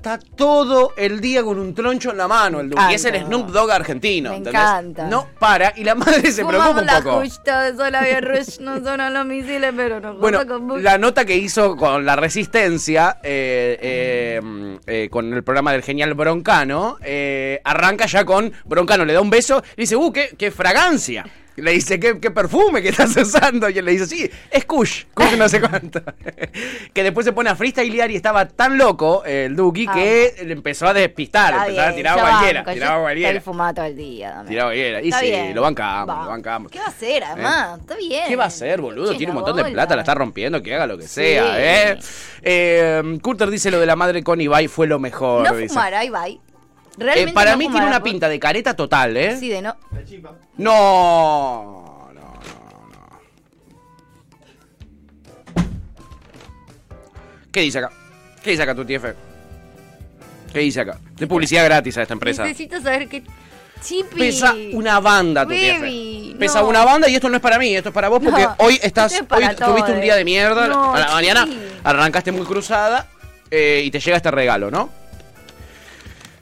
Está todo el día con un troncho en la mano el Duki. encanta. Es el Snoop Dogg argentino. Me ¿entendés? encanta. No para y la madre se preocupa un la poco. justa, sola bien rush, no son los misiles, pero no Bueno, la nota que hizo con la Resistencia, eh, eh, eh, con el programa del genial Broncano, eh, arranca ya con Broncano le da un beso y dice, ¡uh, qué, qué fragancia! Le dice, ¿qué, qué perfume que estás (laughs) usando? Y él le dice, sí, es Kush, Kush no sé (laughs) cuánto. (laughs) que después se pone a freestylear y estaba tan loco eh, el Duki que le empezó a despistar, empezó a tirar cualquiera, banco, tiraba cualquiera. Estoy fumado todo el día. Tiraba cualquiera. Y Está sí, bien. lo bancamos, Va. lo bancamos. ¿Qué va a hacer, además? Está bien. ¿Qué va a hacer, boludo? Tiene un montón de plata, la está rompiendo, que haga lo que Sí. sea, ¿eh? eh Curter dice lo de la madre con Ibai fue lo mejor. No dice. fumará, Ibai. Eh, Realmente para no mí tiene una pinta de careta total, ¿eh? Sí, de no. No, no, no, no. ¿Qué dice acá? ¿Qué dice acá tu TF? ¿Qué dice acá? De publicidad gratis a esta empresa. Necesito saber qué. Chipi. Pesa una banda tu Baby. Pesa no. una banda y esto no es para mí, esto es para vos porque No, hoy estás, es hoy para tuviste un todos. día de mierda, No, a la mañana chiqui. arrancaste muy cruzada eh, y te llega este regalo, ¿no?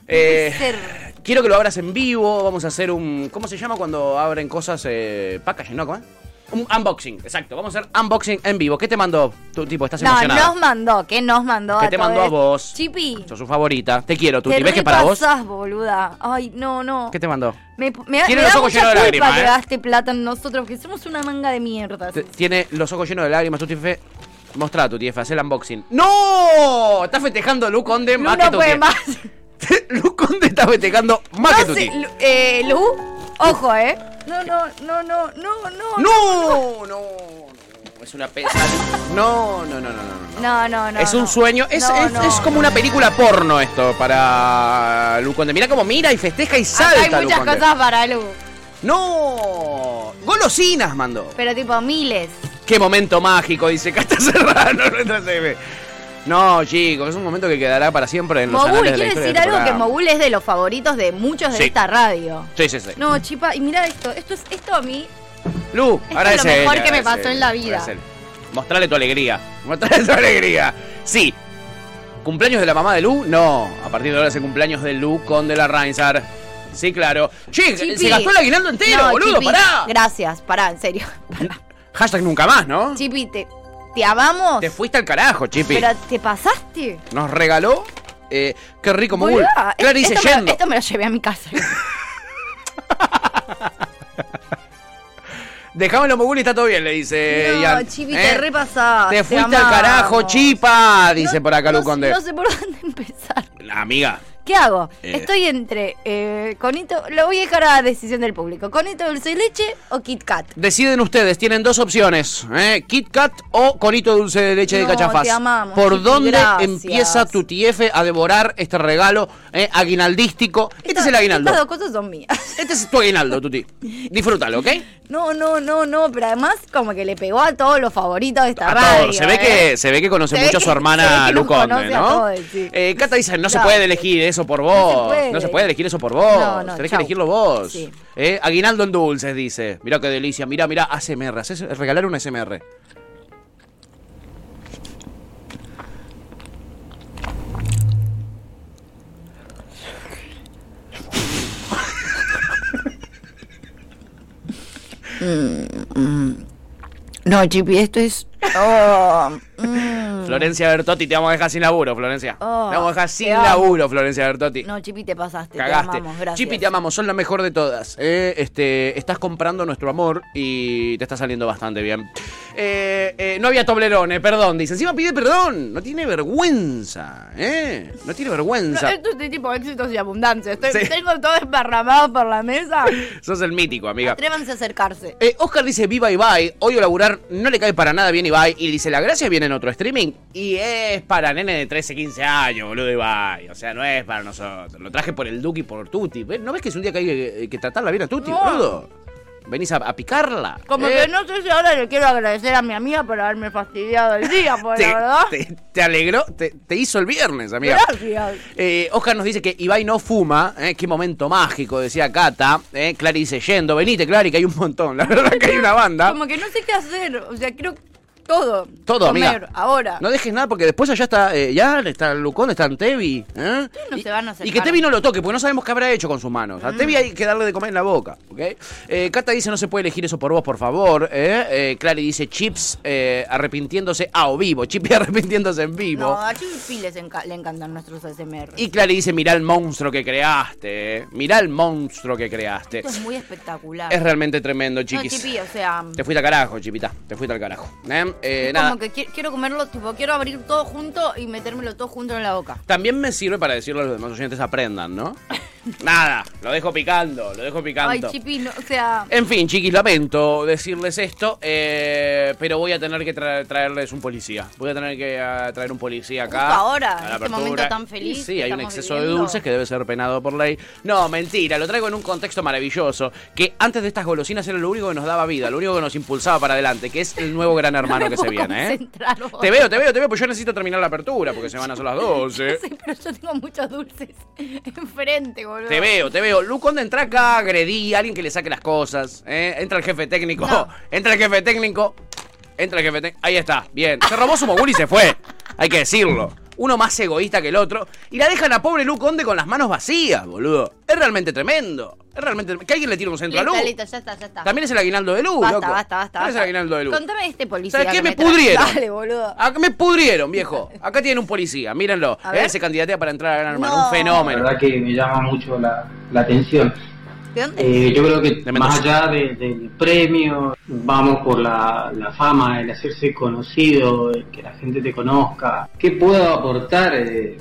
Eh, quiero que lo abras en vivo, vamos a hacer un, ¿cómo se llama cuando abren cosas eh, packaging, no? ¿Cómo es? Un unboxing, exacto, vamos a hacer unboxing en vivo. ¿Qué te mandó tu tipo? ¿Estás No, emocionada? nos mandó. ¿Qué nos mandó? ¿Qué te mandó a vos? Chipi. Sos su favorita. Te quiero, Tuti. ¿Ves que para vos? boluda. Ay, no, no. ¿Qué te mandó? Me, me, Tiene me los da ojos llenos de lágrimas, que ¿eh? gaste plata en nosotros, que somos una manga de mierda. Te- tiene los ojos llenos de lágrimas, Tuti Fe. Mostrá tu TF, haz el unboxing. ¡No! Está festejando Lu Conde más no que puede más. Lu Conde está festejando más que No tu sé, TF. Lu, eh, Lu, ojo, ¿eh? No, no, no, no, no, no. No, no, Es una pesa. No, no, no, no, no. No, no, no. es un no. sueño, es, No, es, no. es como una película porno esto para Lu Conde. Mira cómo mira y festeja y Acá salta hay Lu muchas Conde. cosas para Lu. ¡No! Golosinas mandó. Pero tipo miles. Qué momento mágico, dice Casta Serrano. nuestra CM. No, chicos, es un momento que quedará para siempre en los Mogul, anales de la historia decir de algo que. Mogul es de los favoritos de muchos de Sí. esta radio. Sí, sí, sí. No, chipa, y mira esto, esto es esto a mí. Lu, es lo agradecele, mejor que me agradecele, pasó en la vida. agradecele. Mostrale tu alegría. Mostrale tu alegría. Sí. ¿Cumpleaños de la mamá de Lu? No. A partir de ahora es el cumpleaños de Lu con de la Reinsar. Sí, claro. Che, Chipi. se gastó el aguinaldo entero, No, boludo, Chipi, pará. Gracias, pará, en serio. (laughs) Hashtag nunca más, ¿no? Chipi, te, te amamos. Te fuiste al carajo, Chipi. Pero te pasaste. Nos regaló. Eh, qué rico, Mogul. Dice esto, me, yendo. esto me lo llevé a mi casa. (laughs) Dejámelo, Mogul, y está todo bien, le dice no, Ian. Chipi, ¿Eh? te repasaste. Te fuiste amamos. al carajo, chipa, dice por acá No, sé- Conde. no sé por dónde (laughs) empezar. Amiga. ¿Qué hago? Eh. Estoy entre eh, Conito, lo voy a dejar a decisión del público. ¿Conito dulce de leche o Kit Kat? Deciden ustedes, tienen dos opciones, ¿eh? Kit Kat o conito dulce de leche de cachafaz. te amamos, ¿Por dónde gracias. empieza tu TF a devorar este regalo eh, aguinaldístico? Este es el aguinaldo. Estas dos cosas son mías. Este es tu aguinaldo, Tuti. Disfrútalo, ¿ok? No, no, no, no, pero además como que le pegó a todos los favoritos de esta A radio. todos. Se ve, ¿eh? que, se ve que conoce Se mucho a su hermana ve que Lu nos Conde, conoce a ¿no? todos, sí. Eh, Cata dice, no se puede elegir eso por vos. No se puede. elegir eso por vos. No, no, Tenés chau. que elegirlo vos. Sí. Eh, aguinaldo en dulces, dice. Mirá qué delicia. Mirá, mirá, ASMR. Regalar un ASMR. Mm, mm. No, Chipi, esto es... Oh, mm. Florencia Bertotti, te vamos a dejar sin laburo, Florencia. Oh, te vamos a dejar sin laburo, Florencia Bertotti. No, Chipi, te pasaste. Cagaste. Te amamos, gracias. Chipi, te amamos, son la mejor de todas. eh. Este, estás comprando nuestro amor y te está saliendo bastante bien. Eh, eh, no había toblerones, perdón. Dice, encima pide perdón. No tiene vergüenza, ¿eh? No tiene vergüenza. Esto es de tipo éxitos y abundancia. Estoy- Sí. Tengo todo esparramado por la mesa. Sos el mítico, amiga. Atrévanse a acercarse. Eh, Oscar dice, viva Ibai, odio laburar, no le cae para nada bien Ibai. Y dice, la gracia viene en otro streaming. Y es para nene de 13, 15 años, boludo Ibai. O sea, no es para nosotros. Lo traje por el Duki y por Tuti. ¿No ves que es un día que hay que, que tratarla bien a Tuti, No. boludo? Venís a, a picarla. Como Eh, que no sé si ahora le quiero agradecer a mi amiga por haberme fastidiado el día, por (laughs) te, la verdad. te- te alegró, te, te hizo el viernes, amiga. Gracias. Eh, Oscar nos dice que Ibai no fuma, eh, qué momento mágico, decía Cata. Eh, Clary dice, yendo, venite, Clary, que hay un montón. La (laughs) verdad que hay una banda. Como que no sé qué hacer. O sea, quiero todo. Todo, Comer, amiga. Ahora. No dejes nada porque después allá está eh, ya está Lucón, está Tevi. ¿eh? no se van a Y que Tevi no lo toque porque no sabemos qué habrá hecho con sus manos. A Mm. Tevi hay que darle de comer en la boca. Eh, Cata dice, no se puede elegir eso por vos, por favor. ¿eh? Eh, Clary dice, Chips eh, arrepintiéndose a o vivo. (laughs) Chippy arrepintiéndose en vivo. No, a Chipi les enca- le encantan nuestros ASMR. Y Clary dice, mirá el monstruo que creaste. Mirá el monstruo que creaste. Esto es muy espectacular. Es realmente tremendo, No, chiquis. Chipi, o sea... Te fuiste al carajo, chipita. Te fuiste al carajo. es nada. como que qui- quiero comerlo, tipo, quiero abrir todo junto y metérmelo todo junto en la boca. También me sirve para decirle a los demás oyentes aprendan, ¿no? (laughs) Nada, lo dejo picando, lo dejo picando. Ay, Chipi, no, o sea... En fin, chiquis, lamento decirles esto, eh, pero voy a tener que tra- traerles un policía. Voy a tener que traer un policía acá. Justo ahora, en este apertura. momento tan Y feliz Sí, hay un exceso de dulces que debe ser penado por ley. No, mentira, lo traigo en un contexto maravilloso. Que antes de estas golosinas era lo único que nos daba vida, lo único que nos impulsaba para adelante, que es el nuevo gran hermano No que se viene, ¿eh? Te veo, te veo, te veo, pues yo necesito terminar la apertura porque se van a hacer las (laughs) 12. Sí, pero yo tengo muchos dulces (laughs) enfrente, boludo. Te veo, te veo. Lu, cuando entra acá, agredí a alguien que le saque las cosas. ¿eh? Entra el jefe técnico. (laughs) Entra el jefe técnico. Entra el jefe técnico. Ahí está, bien. Se robó su mogul y se fue. Hay que decirlo. Uno más egoísta que el otro. Y la dejan a pobre Lu Conde con las manos vacías, boludo. Es realmente tremendo. Es realmente. trem- Que alguien le tire un centro a Lu. Listo, listo, ya está, ya está. También es el aguinaldo de Lu, Basta, loco. basta, basta, También es el basta. aguinaldo de Lu. Contame de este policía. ¿Sabes qué? que Me trae. pudrieron. Dale, boludo. Acá me pudrieron, (laughs) viejo. Acá tienen un policía, mírenlo. Eh, Se candidatea para entrar a Gran Hermano. No. Un fenómeno. La verdad que me llama mucho la, la atención. ¿De dónde? Eh, yo creo que De más allá de- del premio, vamos por la, la fama, el hacerse conocido, el que la gente te conozca. ¿Qué puedo aportar? Eh,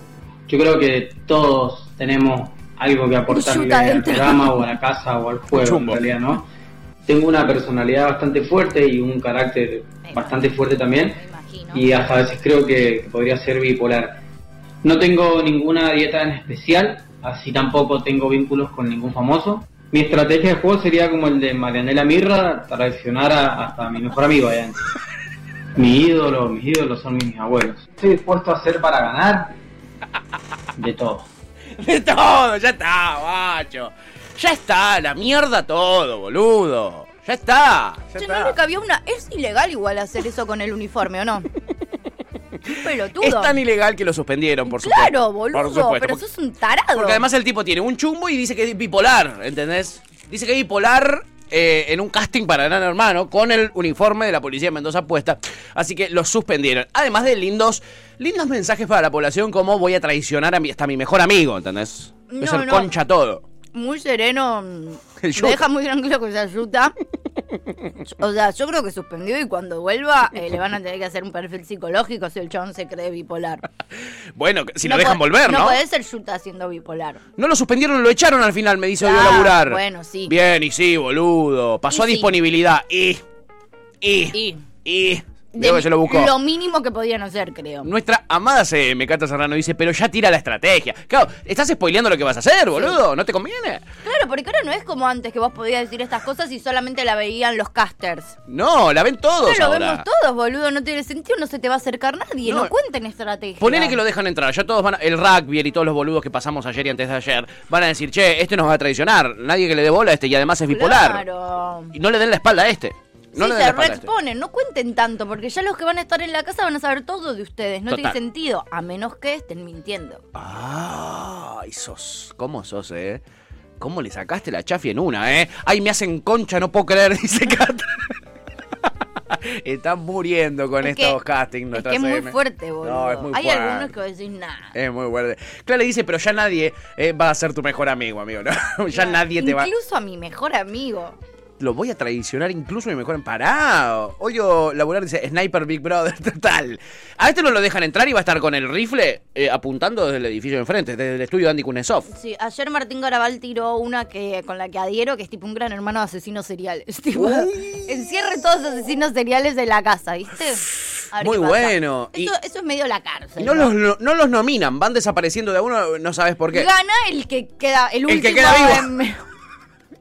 yo creo que todos tenemos algo que aportarle al programa o a la casa o al juego, en realidad, ¿no? Tengo una personalidad bastante fuerte y un carácter bastante fuerte también. Y hasta a veces creo que podría ser bipolar. No tengo ninguna dieta en especial, así tampoco tengo vínculos con ningún famoso. Mi estrategia de juego sería como el de Marianela Mirra, traicionar a- hasta a mi mejor amigo allá. Mi ídolo, mis ídolos son mis abuelos. Estoy dispuesto a hacer para ganar de todo. De todo, ya está, macho. Ya está, la mierda todo, boludo. Ya está. Ya Yo no está. creo que había una. Es ilegal igual hacer eso con el uniforme, ¿o no? (laughs) Pelotudo. Es tan ilegal que lo suspendieron, por supuesto. Claro, boludo. Por supuesto. pero sos un tarado. Porque además el tipo tiene un chumbo y dice que es bipolar, ¿entendés? Dice que es bipolar eh, en un casting para Gran Hermano con el uniforme de la policía de Mendoza puesta. Así que lo suspendieron. Además de lindos, lindos mensajes para la población como voy a traicionar a mi, hasta a mi mejor amigo, ¿entendés? No, ser no. concha todo. Muy sereno. (laughs) yuta. deja muy tranquilo que se ayuda. (laughs) O sea, yo creo que suspendió y cuando vuelva eh, le van a tener que hacer un perfil psicológico si el chabón se cree bipolar. (laughs) Bueno, si No lo dejan puede- volver, ¿no? No puede ser Yuta siendo bipolar. No lo suspendieron, lo echaron al final, me dice Ah, a laburar. bueno, sí. Bien, y sí, boludo. Pasó Y a sí. disponibilidad. Y. Y. Y. Y. Lo mínimo que podían hacer, creo. Nuestra amada CM, Cata Serrano, dice, pero ya tira la estrategia. Claro, estás spoileando lo que vas a hacer, boludo. ¿No te conviene? Claro, porque ahora no es como antes que vos podías decir estas cosas y solamente la veían los casters. No, la ven todos Ahora lo ahora. vemos todos, boludo. No tiene sentido, no se te va a acercar nadie. No, No. cuenten estrategia. Ponele que lo dejan entrar, ya todos van a, el rugby y todos los boludos que pasamos ayer y antes de ayer van a decir, che, este nos va a traicionar, nadie que le dé bola a este y además es bipolar. Claro. Y no le den la espalda a este. No sí, este. reexponen, no cuenten tanto, porque ya los que van a estar en la casa van a saber todo de ustedes. No Total. tiene sentido, a menos que estén mintiendo. Ay, sos, ¿cómo sos, eh? ¿Cómo le sacaste la chafi en una, eh? Ay, me hacen concha, no puedo creer, (laughs) dice Cata. (laughs) Están muriendo con Es que- estos castings. Es que es muy fuerte, boludo. No, es muy Hay fuerte. algunos que decís nada. Es muy fuerte. Claro, le dice, pero ya nadie eh, va a ser tu mejor amigo, amigo, ¿no? (laughs) ya nadie te va... Incluso a mi mejor amigo. Lo voy a traicionar incluso mi mejor emparado. Odio laburar, dice Sniper Big Brother, (laughs) total. A este no lo dejan entrar y va a estar con el rifle eh, apuntando desde el edificio de enfrente, desde el estudio de Andy Kunesov. Sí, ayer Martín Garabal tiró una que con la que adhiero, que es tipo un gran hermano de asesinos seriales. (laughs) Tipo, encierre todos los asesinos seriales de la casa, ¿viste? Muy bueno. Y- Eso, eso es medio la cárcel. Y no los, no, no los nominan, van desapareciendo de a uno, no sabes por qué. Gana el que queda, el, El que último queda vivo. en- (laughs)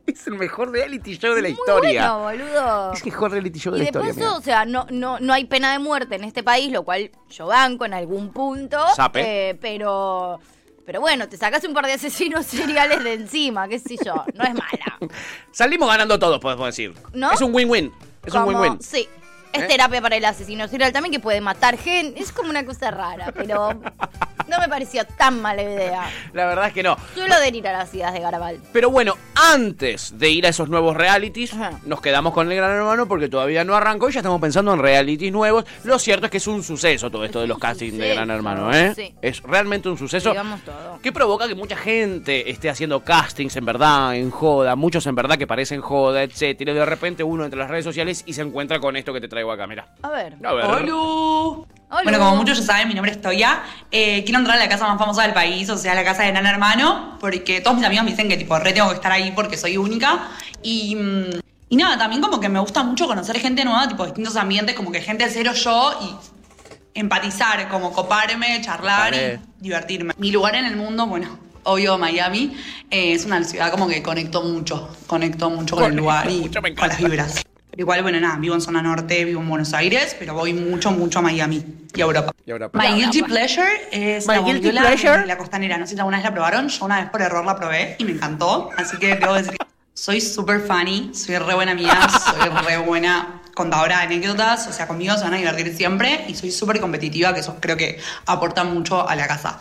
(laughs) Es el mejor reality show de la Muy historia. bueno, boludo. Es el mejor reality show de Y la historia. paso, mirá. o sea, no, no, no hay pena de muerte en este país, lo cual yo banco en algún punto. Sape. eh, pero, pero bueno, te sacas un par de asesinos (laughs) seriales de encima, qué sé yo, no es mala. (laughs) Salimos ganando todos, podemos decir. ¿No? Es un win-win. Es un win-win. Sí. Es ¿eh? terapia para el asesino serial también que puede matar gente. Es como una cosa rara, pero no me pareció tan mala idea. La verdad es que no. Suelo adherir a las ideas de Garabal. Pero bueno, antes de ir a esos nuevos realities, nos quedamos con el Gran Hermano porque todavía no arrancó y ya estamos pensando en realities nuevos. Lo cierto es que es un suceso todo esto de los castings de Gran Hermano, ¿eh? sí. Es realmente un suceso Digamos todo. que provoca que mucha gente esté haciendo castings en verdad, en joda, muchos en verdad que parecen joda, etcétera. Y de repente uno entre las redes sociales y se encuentra con esto que te traigo acá, mira. A ver. A ver. ¡Holu! Bueno, como muchos ya saben, mi nombre es Toya. Eh, quiero entrar a la casa más famosa del país, o sea, la casa de Nana Hermano, porque todos mis amigos me dicen que tipo re tengo que estar ahí porque soy única. Y, mm, y nada, también como que me gusta mucho conocer gente nueva, tipo distintos ambientes, como que gente cero yo y empatizar, como coparme, charlar Vale. y divertirme. Mi lugar en el mundo, bueno, obvio Miami, eh, es una ciudad como que conecto mucho, conecto mucho con el lugar y con las vibras. Pero igual, bueno, nada, vivo en zona norte, vivo en Buenos Aires, pero voy mucho, mucho a Miami y a Europa. Y ahora, My guilty pleasure es My la guilty bondiola pleasure. de la costanera. No sé si alguna vez la probaron. Yo una vez por error la probé y me encantó. Así que debo decir que soy súper funny, soy re buena amiga, (laughs) soy re buena contadora de anécdotas. O sea, conmigo se van a divertir siempre y soy súper competitiva, que eso creo que aporta mucho a la casa.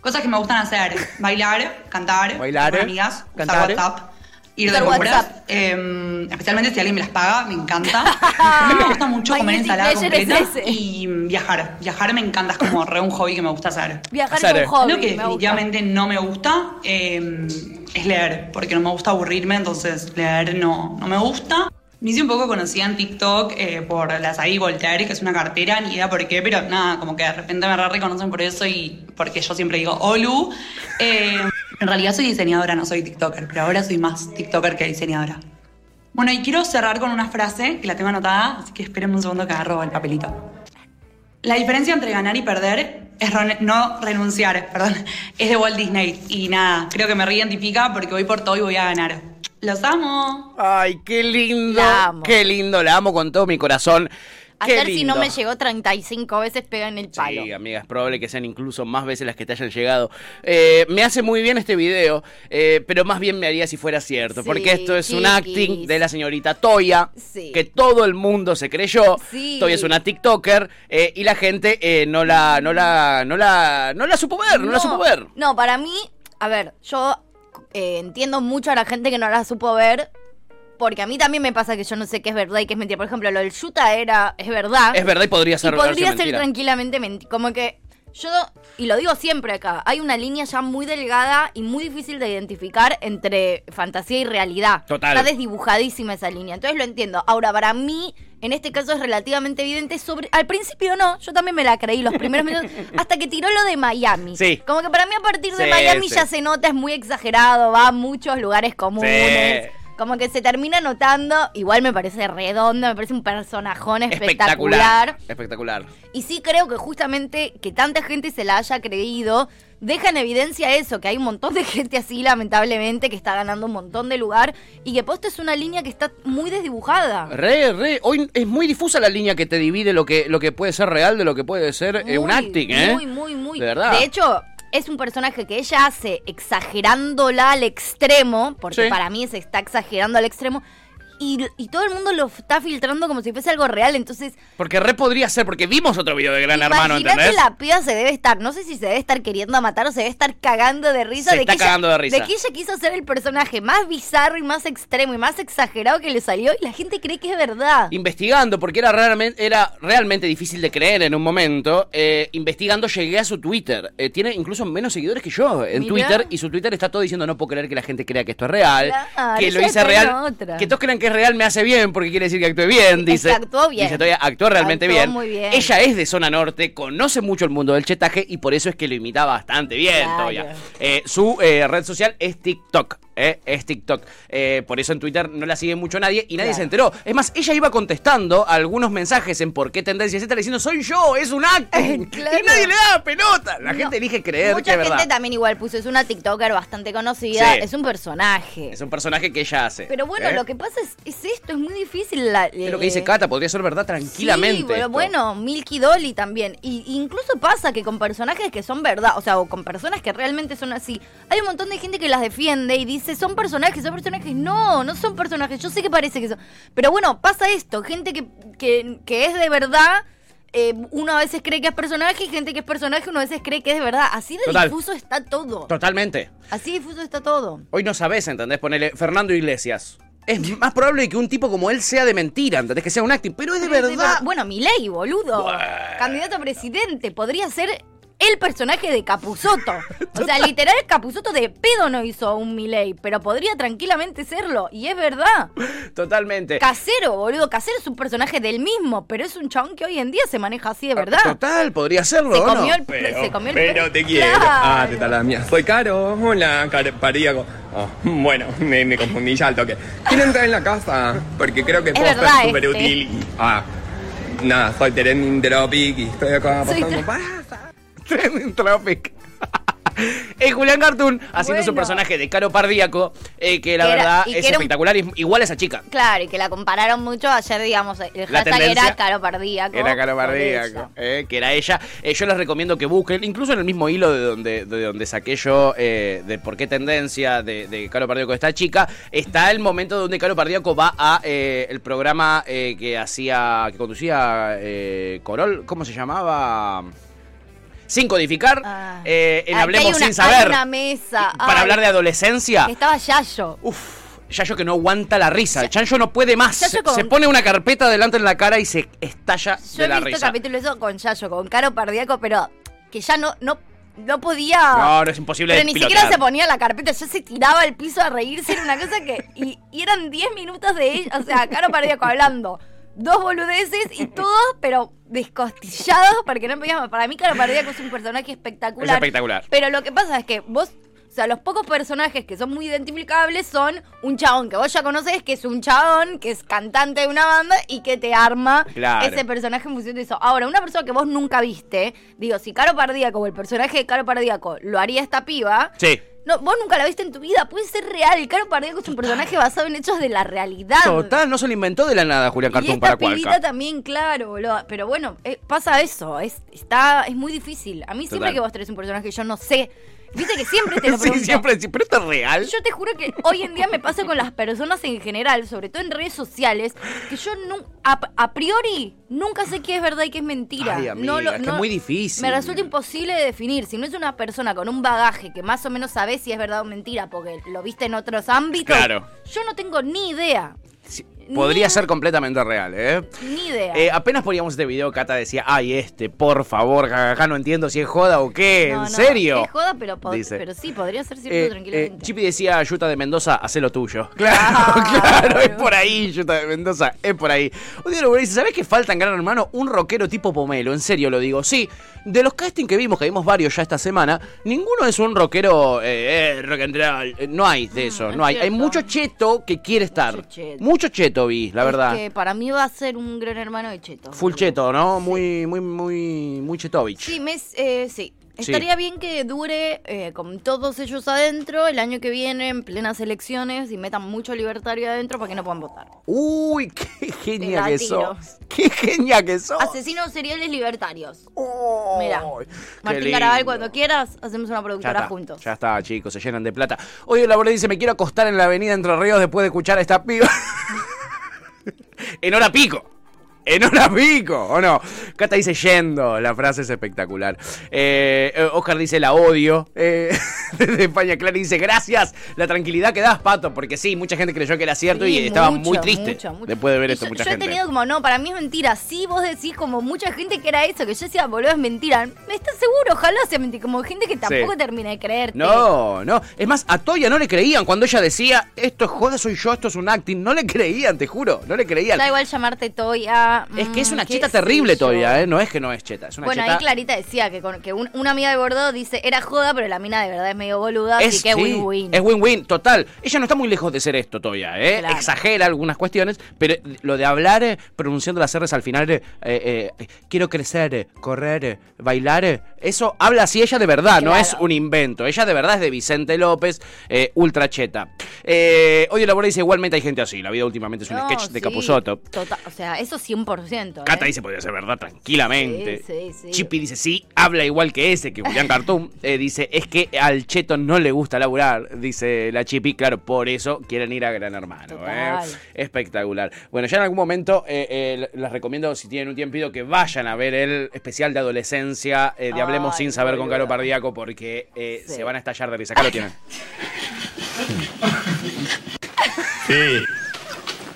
Cosas que me gustan hacer: bailar, cantar, Bailar, con amigas, cantar. usar WhatsApp. Ir de compras, eh, especialmente si alguien me las paga, me encanta. (laughs) me gusta mucho comer ensalada completa y viajar. Viajar me encanta, es como re un hobby que me gusta hacer. Viajar Hacer. es un hobby. Lo que definitivamente no me gusta eh, es leer, porque no me gusta aburrirme, entonces leer no, no me gusta. Me hice un poco conocida en TikTok eh, por la Sagi Voltaire, que es una cartera, ni idea por qué, pero nada, como que de repente me re reconocen por eso y porque yo siempre digo Olu. En realidad soy diseñadora, no soy TikToker, pero ahora soy más TikToker que diseñadora. Bueno, y quiero cerrar con una frase que la tengo anotada, así que esperen un segundo que agarro el papelito. La diferencia entre ganar y perder es no renunciar, perdón, es de Walt Disney. Y nada, creo que me reidentifica porque voy por todo y voy a ganar. ¡Los amo! Ay, qué lindo. La amo. Qué lindo, la amo con todo mi corazón. Ayer si no me llegó 35 veces pega en el palo. Sí, amiga, es probable que sean incluso más veces las que te hayan llegado. Eh, me hace muy bien este video, eh, pero más bien me haría si fuera cierto, Sí, porque esto es un acting de la señorita Toya, Sí. que todo el mundo se creyó. Sí. Toya es una TikToker eh, y la gente no la, no la, no la, no la supo ver, no, la supo ver. No, para mí, a ver, yo entiendo mucho a la gente que no la supo ver. Porque a mí también me pasa que yo no sé qué es verdad y qué es mentira. Por ejemplo, lo del Yuta era, es verdad. Es verdad y podría ser Y podría ser mentira. tranquilamente mentira. Como que yo, y lo digo siempre acá, hay una línea ya muy delgada y muy difícil de identificar entre fantasía y realidad. Total. Está desdibujadísima esa línea. Entonces lo entiendo. Ahora, para mí, en este caso es relativamente evidente. Sobre, al principio no, yo también me la creí los primeros minutos, (laughs) hasta que tiró lo de Miami. Sí. Como que para mí a partir de Sí, Miami sí. ya se nota, es muy exagerado, va a muchos lugares comunes. Sí. Como que se termina notando, igual me parece redondo, me parece un personajón Espectacular. espectacular. Espectacular. Y sí creo que justamente que tanta gente se la haya creído, deja en evidencia eso, que hay un montón de gente así, lamentablemente, que está ganando un montón de lugar y que posta es una línea que está muy desdibujada. Re, re. Hoy es muy difusa la línea que te divide lo que, lo que puede ser real de lo que puede ser eh, un acting, ¿eh? Muy, muy, muy. De verdad. De hecho, es un personaje que ella hace exagerándola al extremo, porque Sí. para mí se está exagerando al extremo. Y, y todo el mundo lo está filtrando como si fuese algo real. Entonces, Porque re podría ser, porque vimos otro video de Gran Hermano, ¿entendés? la piba se debe estar, no sé si se debe estar queriendo matar o se debe estar cagando de risa. Se de está que cagando ella, de risa. que ella quiso ser el personaje más bizarro y más extremo y más exagerado que le salió y la gente cree que es verdad. Investigando, porque era realmente, era realmente difícil de creer en un momento. eh, investigando llegué a su Twitter. Eh, tiene incluso menos seguidores que yo en Mirá. Twitter. Y su Twitter está todo diciendo no puedo creer que la gente crea que esto es real. Claro, que lo hice real. otra. Que todos crean que es real me hace bien, porque quiere decir que actué bien, dice. actuó bien. Dice todavía actuó realmente Actuó bien. muy bien. Ella es de zona norte, conoce mucho el mundo del chetaje y por eso es que lo imita bastante bien, Claro. Toya. Eh, su eh, red social es TikTok. eh, es TikTok. Eh, por eso en Twitter no la sigue mucho nadie y nadie Claro. se enteró. Es más, ella iba contestando algunos mensajes en por qué tendencia, etcétera, diciendo soy yo, es un. (laughs) Claro. Y nadie le da pelota. La gente elige creer Mucha que es gente también igual puso, es una TikToker bastante conocida, Sí. es un personaje. Es un personaje que ella hace. Pero bueno, lo que pasa es, es esto, es muy difícil. La, Es lo que dice eh, Cata, podría ser verdad tranquilamente. Sí, pero esto. bueno, Milky Dolly también. Y incluso pasa que con personajes que son verdad, o sea, o con personas que realmente son así, hay un montón de gente que las defiende y dice dice, son personajes, son personajes. No, no son personajes. Yo sé que parece que son. Pero bueno, pasa esto. Gente que, que, que es de verdad. eh, uno a veces cree que es personaje y gente que es personaje uno a veces cree que es de verdad. Así de Total. difuso está todo. Totalmente. Así difuso está todo. Hoy no sabes, ¿entendés? Ponele Fernando Iglesias. Es más probable que un tipo como él sea de mentira, ¿entendés? Que sea un acting, pero es de Pero verdad. Bueno, Milei, boludo. Candidato a presidente. Podría ser el personaje de Capuzoto. O sea, literal, Capuzoto de pedo no hizo un Milei, pero podría tranquilamente serlo. Y es verdad. Totalmente. Casero, boludo. Casero es un personaje del mismo, pero es un chabón que hoy en día se maneja así de verdad. Total, podría serlo, Se ¿o comió no? el- se comió el Pero te quiero. Claro. Ah, te la mía. Soy Caro. Hola, Caro Paríaco. Oh, bueno, me, me confundí ya al toque. ¿Quién entra en la casa? Porque creo que Es puedo verdad ser súper este. útil. y- Ah, nada, soy Trending Tropic y estoy acá Soy pasando. (laughs) Trending Tropic. Es Julián Cartoon haciendo su Bueno. personaje de Caro Pardíaco, eh, que la Que era- verdad es un- espectacular, igual a esa chica. Claro, y que la compararon mucho. Ayer, digamos, el La hashtag era caro pardíaco. Era Caro. Pardíaco, eh, que era ella. Eh, yo les recomiendo que busquen, incluso en el mismo hilo de donde, de donde saqué yo eh, de por qué tendencia de, de Caro Pardíaco de esta chica, está el momento donde Caro Pardíaco va a eh, el programa eh, que hacía, que conducía eh, Corol, ¿cómo se llamaba? Sin codificar, eh, en Hablemos hay una- sin saber. Hay una mesa. Para Ay, hablar de adolescencia. Estaba Yayo. Yayo que no aguanta la risa. Yayo no puede más. Yayo Se, con- se pone una carpeta delante en la cara y se estalla Yo de he la visto risa. capítulos eso con Yayo, con Caro Pardíaco, pero que ya no, no, no podía. No, no es imposible Pero ni pilotear. siquiera se ponía la carpeta, ya se tiraba al piso a reírse, era una cosa que. Y, y eran 10 minutos de ella, o sea, Caro Pardíaco hablando. Dos boludeces y (laughs) todos, pero descostillados, porque no podíamos. Para mí, Caro Pardíaco es un personaje espectacular. Es espectacular. Pero lo que pasa es que vos. O sea, los pocos personajes que son muy identificables son un chabón que vos ya conocés, que es un chabón, que es cantante de una banda y que te arma Claro. ese personaje en función de eso. Ahora, una persona que vos nunca viste, digo, si Caro Pardíaco o el personaje de Caro Pardíaco lo haría esta piba, Sí. No, vos nunca la viste en tu vida, puede ser real. Caro Pardíaco es un personaje basado en hechos de la realidad. Total, no se lo inventó de la nada Julián Y esta para pibita también, claro, boludo. Pero bueno, eh, pasa eso. Es, está, es muy difícil. A mí siempre que vos tenés un personaje que yo no sé. Viste que siempre te (laughs) lo Sí, pregunto. siempre, pero esto es real. Yo te juro que hoy en día me pasa con las personas en general, sobre todo en redes sociales, que yo nu- a, a priori nunca sé qué es verdad y qué es mentira. Ay, amiga, es que es muy difícil. Me resulta imposible de definir. Si no es una persona con un bagaje que más o menos sabes si es verdad o mentira, porque lo viste en otros ámbitos, Claro. yo no tengo ni idea. Podría ser completamente real, ¿eh? Ni idea. Eh, apenas poníamos este video, Cata decía, ay, este, por favor, acá no entiendo si es joda o qué, No, ¿en no, serio? Es joda, pero, pod- Dice. pero sí, podría ser cierto Eh, tranquilamente. eh, Chipi decía, Yuta de Mendoza, hacé lo tuyo. (laughs) Claro, claro, es por ahí, Yuta de Mendoza, es por ahí. Un día lo dice, ¿sabés qué falta en Gran Hermano? Un rockero tipo Pomelo, en serio lo digo. Sí, de los castings que vimos, que vimos varios ya esta semana, ninguno es un rockero eh, eh, rock and roll. No hay de eso, no hay. Hay cierto. mucho cheto que quiere estar. cheto. Mucho cheto vi, la Es verdad. que para mí va a ser un gran hermano de Cheto. Full cheto, ¿no? Muy, muy, muy, muy chetovich. Sí, me, eh, sí. Estaría bien que dure eh, con todos ellos adentro el año que viene en plenas elecciones y metan mucho libertario adentro para que no puedan votar. Uy, qué genia que sos. Qué genia que sos. Asesinos seriales libertarios. Mira, Martín lindo. Garabal, cuando quieras, hacemos una Ya productora está, juntos. ya está, chicos, se llenan de plata. Oye, la dice, me quiero acostar en la avenida Entre Ríos después de escuchar a esta piba. En hora pico. En hora pico, ¿o no? Cata dice yendo, la frase es espectacular. Eh, eh, Oscar dice la odio. Eh, (laughs) desde España, Clara dice gracias, la tranquilidad que das, Pato, porque sí, mucha gente creyó que era cierto Sí, y estaba mucho, muy triste mucho, mucho. después de ver Y esto, yo, mucha yo gente. he tenido como, no, para mí es mentira. Sí, vos decís como mucha gente que era eso, que yo decía, boludo, es mentira. ¿Estás seguro? Ojalá sea mentira. Como gente que tampoco Sí. termina de creerte. No, no. Es más, a Toya no le creían cuando ella decía, esto es joda, soy yo, esto es un acting. No le creían, te juro, no le creían. Da igual llamarte Toya. Es que es mm, una cheta terrible. Toya, ¿eh? No es que no es cheta, es una Bueno, cheta. ahí Clarita decía que, con, que un- una amiga de Bordeaux dice, era joda, pero la mina de verdad es medio boluda, así Es, que sí, win-win. es win-win, total. Ella no está muy lejos de ser esto, Toya, ¿eh? Claro. Exagera algunas cuestiones, pero lo de hablar eh, pronunciando las R's al final, eh, eh, eh, quiero crecer, correr, bailar, Eso habla así ella de verdad, no es un invento. Ella de verdad es de Vicente López, eh, ultra cheta. Eh, Odio Labora dice, igualmente hay gente así. La vida últimamente es un No, sketch de sí, Capusotto. total- o sea, eso 100%. ¿eh? Cata dice, podría ser verdad tranquilamente. Sí, sí, sí. Chippy dice, sí, habla igual que ese, que Julián Cartoon. (laughs) Eh, dice, es que al cheto no le gusta laburar, dice la Chippy. Claro, por eso quieren ir a Gran Hermano. Espectacular. Bueno, ya en algún momento les recomiendo, si tienen un tiempito, que vayan a ver el especial de adolescencia de Hablemos Ay, Sin Saber con. Caro Pardíaco, porque eh, Sí. se van a estallar de risa. Acá lo tienen. (laughs) Sí.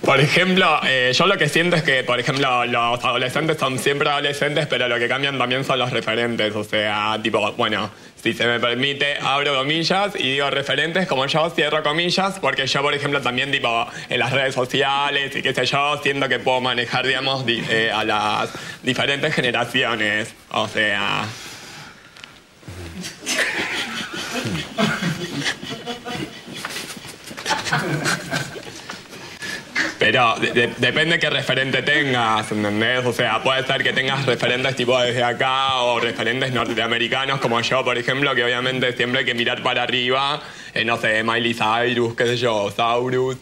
Por ejemplo, eh, yo lo que siento es que, por ejemplo, los adolescentes son siempre adolescentes, pero lo que cambian también son los referentes. O sea, tipo, bueno, si se me permite, abro comillas y digo referentes como yo, cierro comillas, porque yo, por ejemplo, también, tipo, en las redes sociales y qué sé yo, siento que puedo manejar, digamos, di- eh, a las diferentes generaciones. O sea. Pero de- de- depende qué referente tengas, ¿entendés? O sea, puede ser que tengas referentes tipo desde acá o referentes norteamericanos como yo, por ejemplo, que obviamente siempre hay que mirar para arriba, eh, no sé, Miley Cyrus, qué sé yo, Saurus,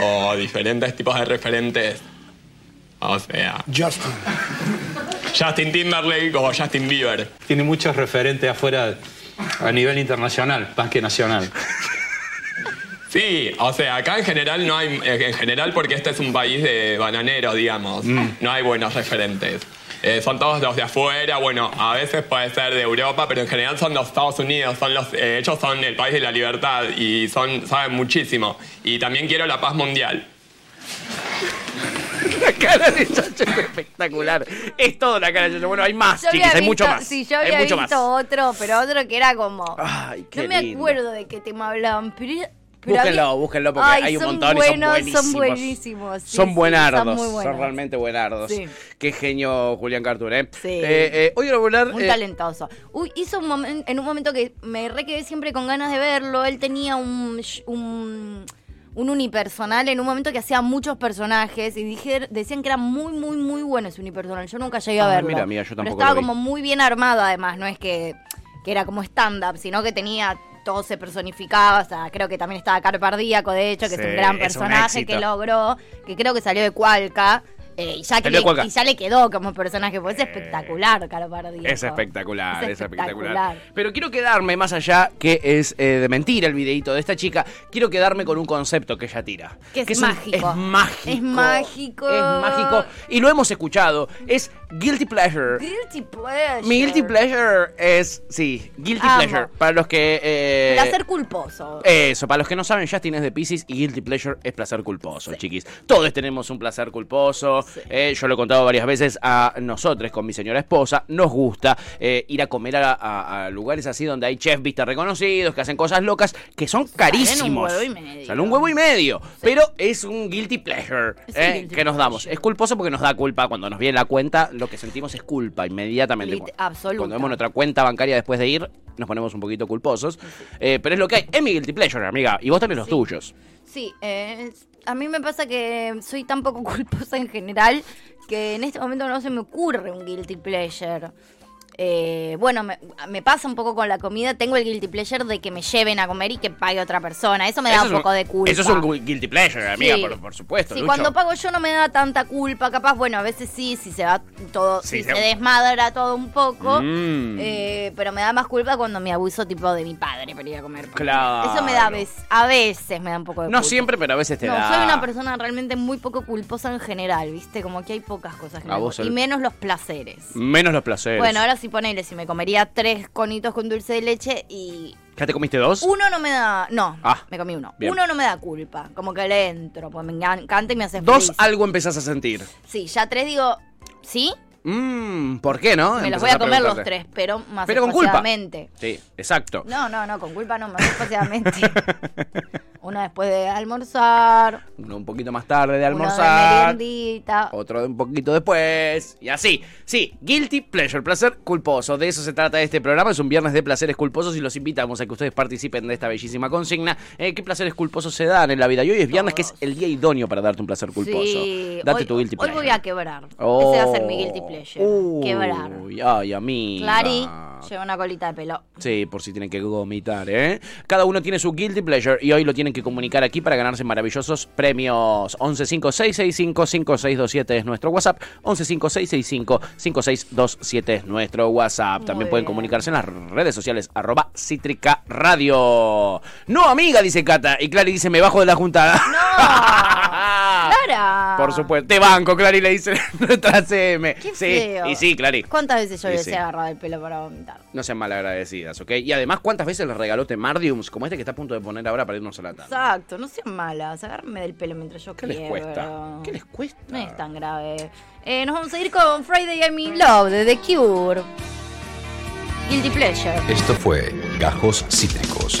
o diferentes tipos de referentes. O sea... Justin. Justin Timberlake o Justin Bieber. Tiene muchos referentes afuera a nivel internacional, más que nacional. Sí, o sea, acá en general no hay, en general porque este es un país de bananeros, digamos, no hay buenos referentes. Eh, son todos los de afuera, bueno, a veces puede ser de Europa, pero en general son los Estados Unidos, son los, eh, ellos son el país de la libertad y son, saben muchísimo. Y también quiero la paz mundial. (laughs) La cara de Chacho es espectacular. Es toda la cara de Chacho. Bueno, hay más, chiquis, hay mucho más. Sí, yo hay había mucho visto más. otro, pero otro que era como. Ay, qué no me lindo. acuerdo de qué tema hablaban, pero. Era- pero Búsquenlo, búsquenlo porque Ay, hay un montón buenos, y son buenísimos. Son buenísimos. sí, son sí, buenardos, son realmente buenardos. Sí. Qué genio Julián Cartoon, ¿eh? Sí. Eh, eh, hoy quiero hablar... Muy eh, talentoso. Uy, hizo un momento, en un momento que me re quedé siempre con ganas de verlo. Él tenía un, un, un unipersonal en un momento que hacía muchos personajes y dije, decían que era muy, muy, muy bueno ese unipersonal. Yo nunca llegué a Ah, verlo. mira, mira, yo Pero tampoco estaba lo vi. como muy bien armado además, no es que, que era como stand-up, sino que tenía... Todo se personificaba, o sea, creo que también estaba Caro Pardíaco, de hecho, que Sí, es un gran un personaje que logró, que creo que salió de Cualca, eh, y, le, y ya le quedó como personaje, pues es espectacular, Caro Pardíaco. Es espectacular, Es es espectacular. Pero quiero quedarme más allá, que es eh, de mentira el videito de esta chica, quiero quedarme con un concepto que ella tira. Que es, es un- mágico. es mágico. Es mágico. Es mágico. Y lo hemos escuchado. Es Guilty Pleasure. Guilty pleasure. Mi Guilty Pleasure es, sí, Guilty Amo. Pleasure. Para los que... eh, Placer culposo. Eso, para los que no saben, Justin es de Pisces y Guilty Pleasure es placer culposo, chiquis. Todos tenemos un placer culposo. Eh, yo lo he contado varias veces a nosotros con mi señora esposa. Nos gusta eh, ir a comer a, a- a lugares así donde hay chefs, viste, reconocidos, que hacen cosas locas, que son carísimos. huevo y medio. Salen un huevo y medio. Pero es un Guilty Pleasure un eh, guilty que nos damos. Es culposo porque nos da culpa. Cuando nos viene la cuenta, lo que sentimos es culpa inmediatamente. Lit- absoluta. Cuando vemos nuestra cuenta bancaria después de ir, nos ponemos un poquito culposos. Eh, pero es lo que hay. Es mi Guilty Pleasure, amiga. Y vos tenés los tuyos. Sí, a mí me pasa que soy tan poco (laughs) culposa en general que en este momento no se me ocurre un guilty pleasure. Eh, bueno, me, me pasa un poco con la comida. Tengo el guilty pleasure de que me lleven a comer y que pague otra persona. Eso me da Eso un poco de culpa. Eso es un gu- Guilty Pleasure, amiga, Sí. por, por supuesto. Sí, Lucho. cuando pago yo no me da tanta culpa, capaz, bueno, a veces sí, si se va todo, Sí, si se- se desmadra todo un poco, Mm. eh, pero me da más culpa cuando me abuso tipo de mi padre para ir a comer. Claro. Eso me da a veces, a veces me da un poco de No culpa. siempre, pero a veces te no, da. soy una persona realmente muy poco culposa en general, ¿viste? Como que hay pocas cosas que A me vos gustan. Y menos los placeres. Menos los placeres. Bueno, ahora sí ponele, si me comería tres conitos con dulce de leche y ¿Ya te comiste dos? uno no me da. No, Ah, me comí uno. bien. Uno no me da culpa. Como que le entro, pues me encanta y me hace Dos feliz. algo empezás a sentir. Sí, ya tres digo, ¿sí? Mmm, ¿por qué no? me los voy a comer los tres, pero más Pero con culpa. Sí, exacto. No, no, no, con culpa no, más espaciadamente. (laughs) Uno una después de almorzar, Uno un poquito más tarde de uno de almorzar. Otro de un poquito después. Y así. Sí, guilty pleasure, placer culposo. De eso se trata este programa. Es un viernes de placeres culposos y los invitamos a que ustedes participen de esta bellísima consigna. Eh, ¿Qué placeres culposos se dan en la vida? Y hoy es viernes, que es el día idóneo para darte un placer culposo. Sí, Date hoy, tu guilty hoy pleasure. voy a quebrar. Oh. Ese va a ser mi guilty pleasure. Quebrar. Uy, ay, amiga. Clary lleva una colita de pelo. Sí, por si tienen que vomitar, ¿eh? Cada uno tiene su guilty pleasure y hoy lo tienen que comunicar aquí para ganarse maravillosos premios. 1156655627 es nuestro WhatsApp. 1156655627 es nuestro WhatsApp. También pueden comunicarse en las redes sociales arroba cítrica radio. No, amiga, dice Cata. Y Clary dice, me bajo de la juntada. (laughs) Por supuesto. Te banco, Clary, le dice (laughs) nuestra CM. Qué sí, feo. y sí, Clary. ¿Cuántas veces yo les sí. he agarrado el pelo para vomitar? No sean malagradecidas, ¿ok? Y además, ¿cuántas veces les regaló Temardiums como este que está a punto de poner ahora para irnos a la tarde? Exacto, no sean malas, agárrenme del pelo mientras yo ¿Qué les quiebro. cuesta? ¿Qué les cuesta? No es tan grave. Eh, nos vamos a ir con Friday I'm in Love de The Cure. Guilty Pleasure. Esto fue Gajos Cítricos.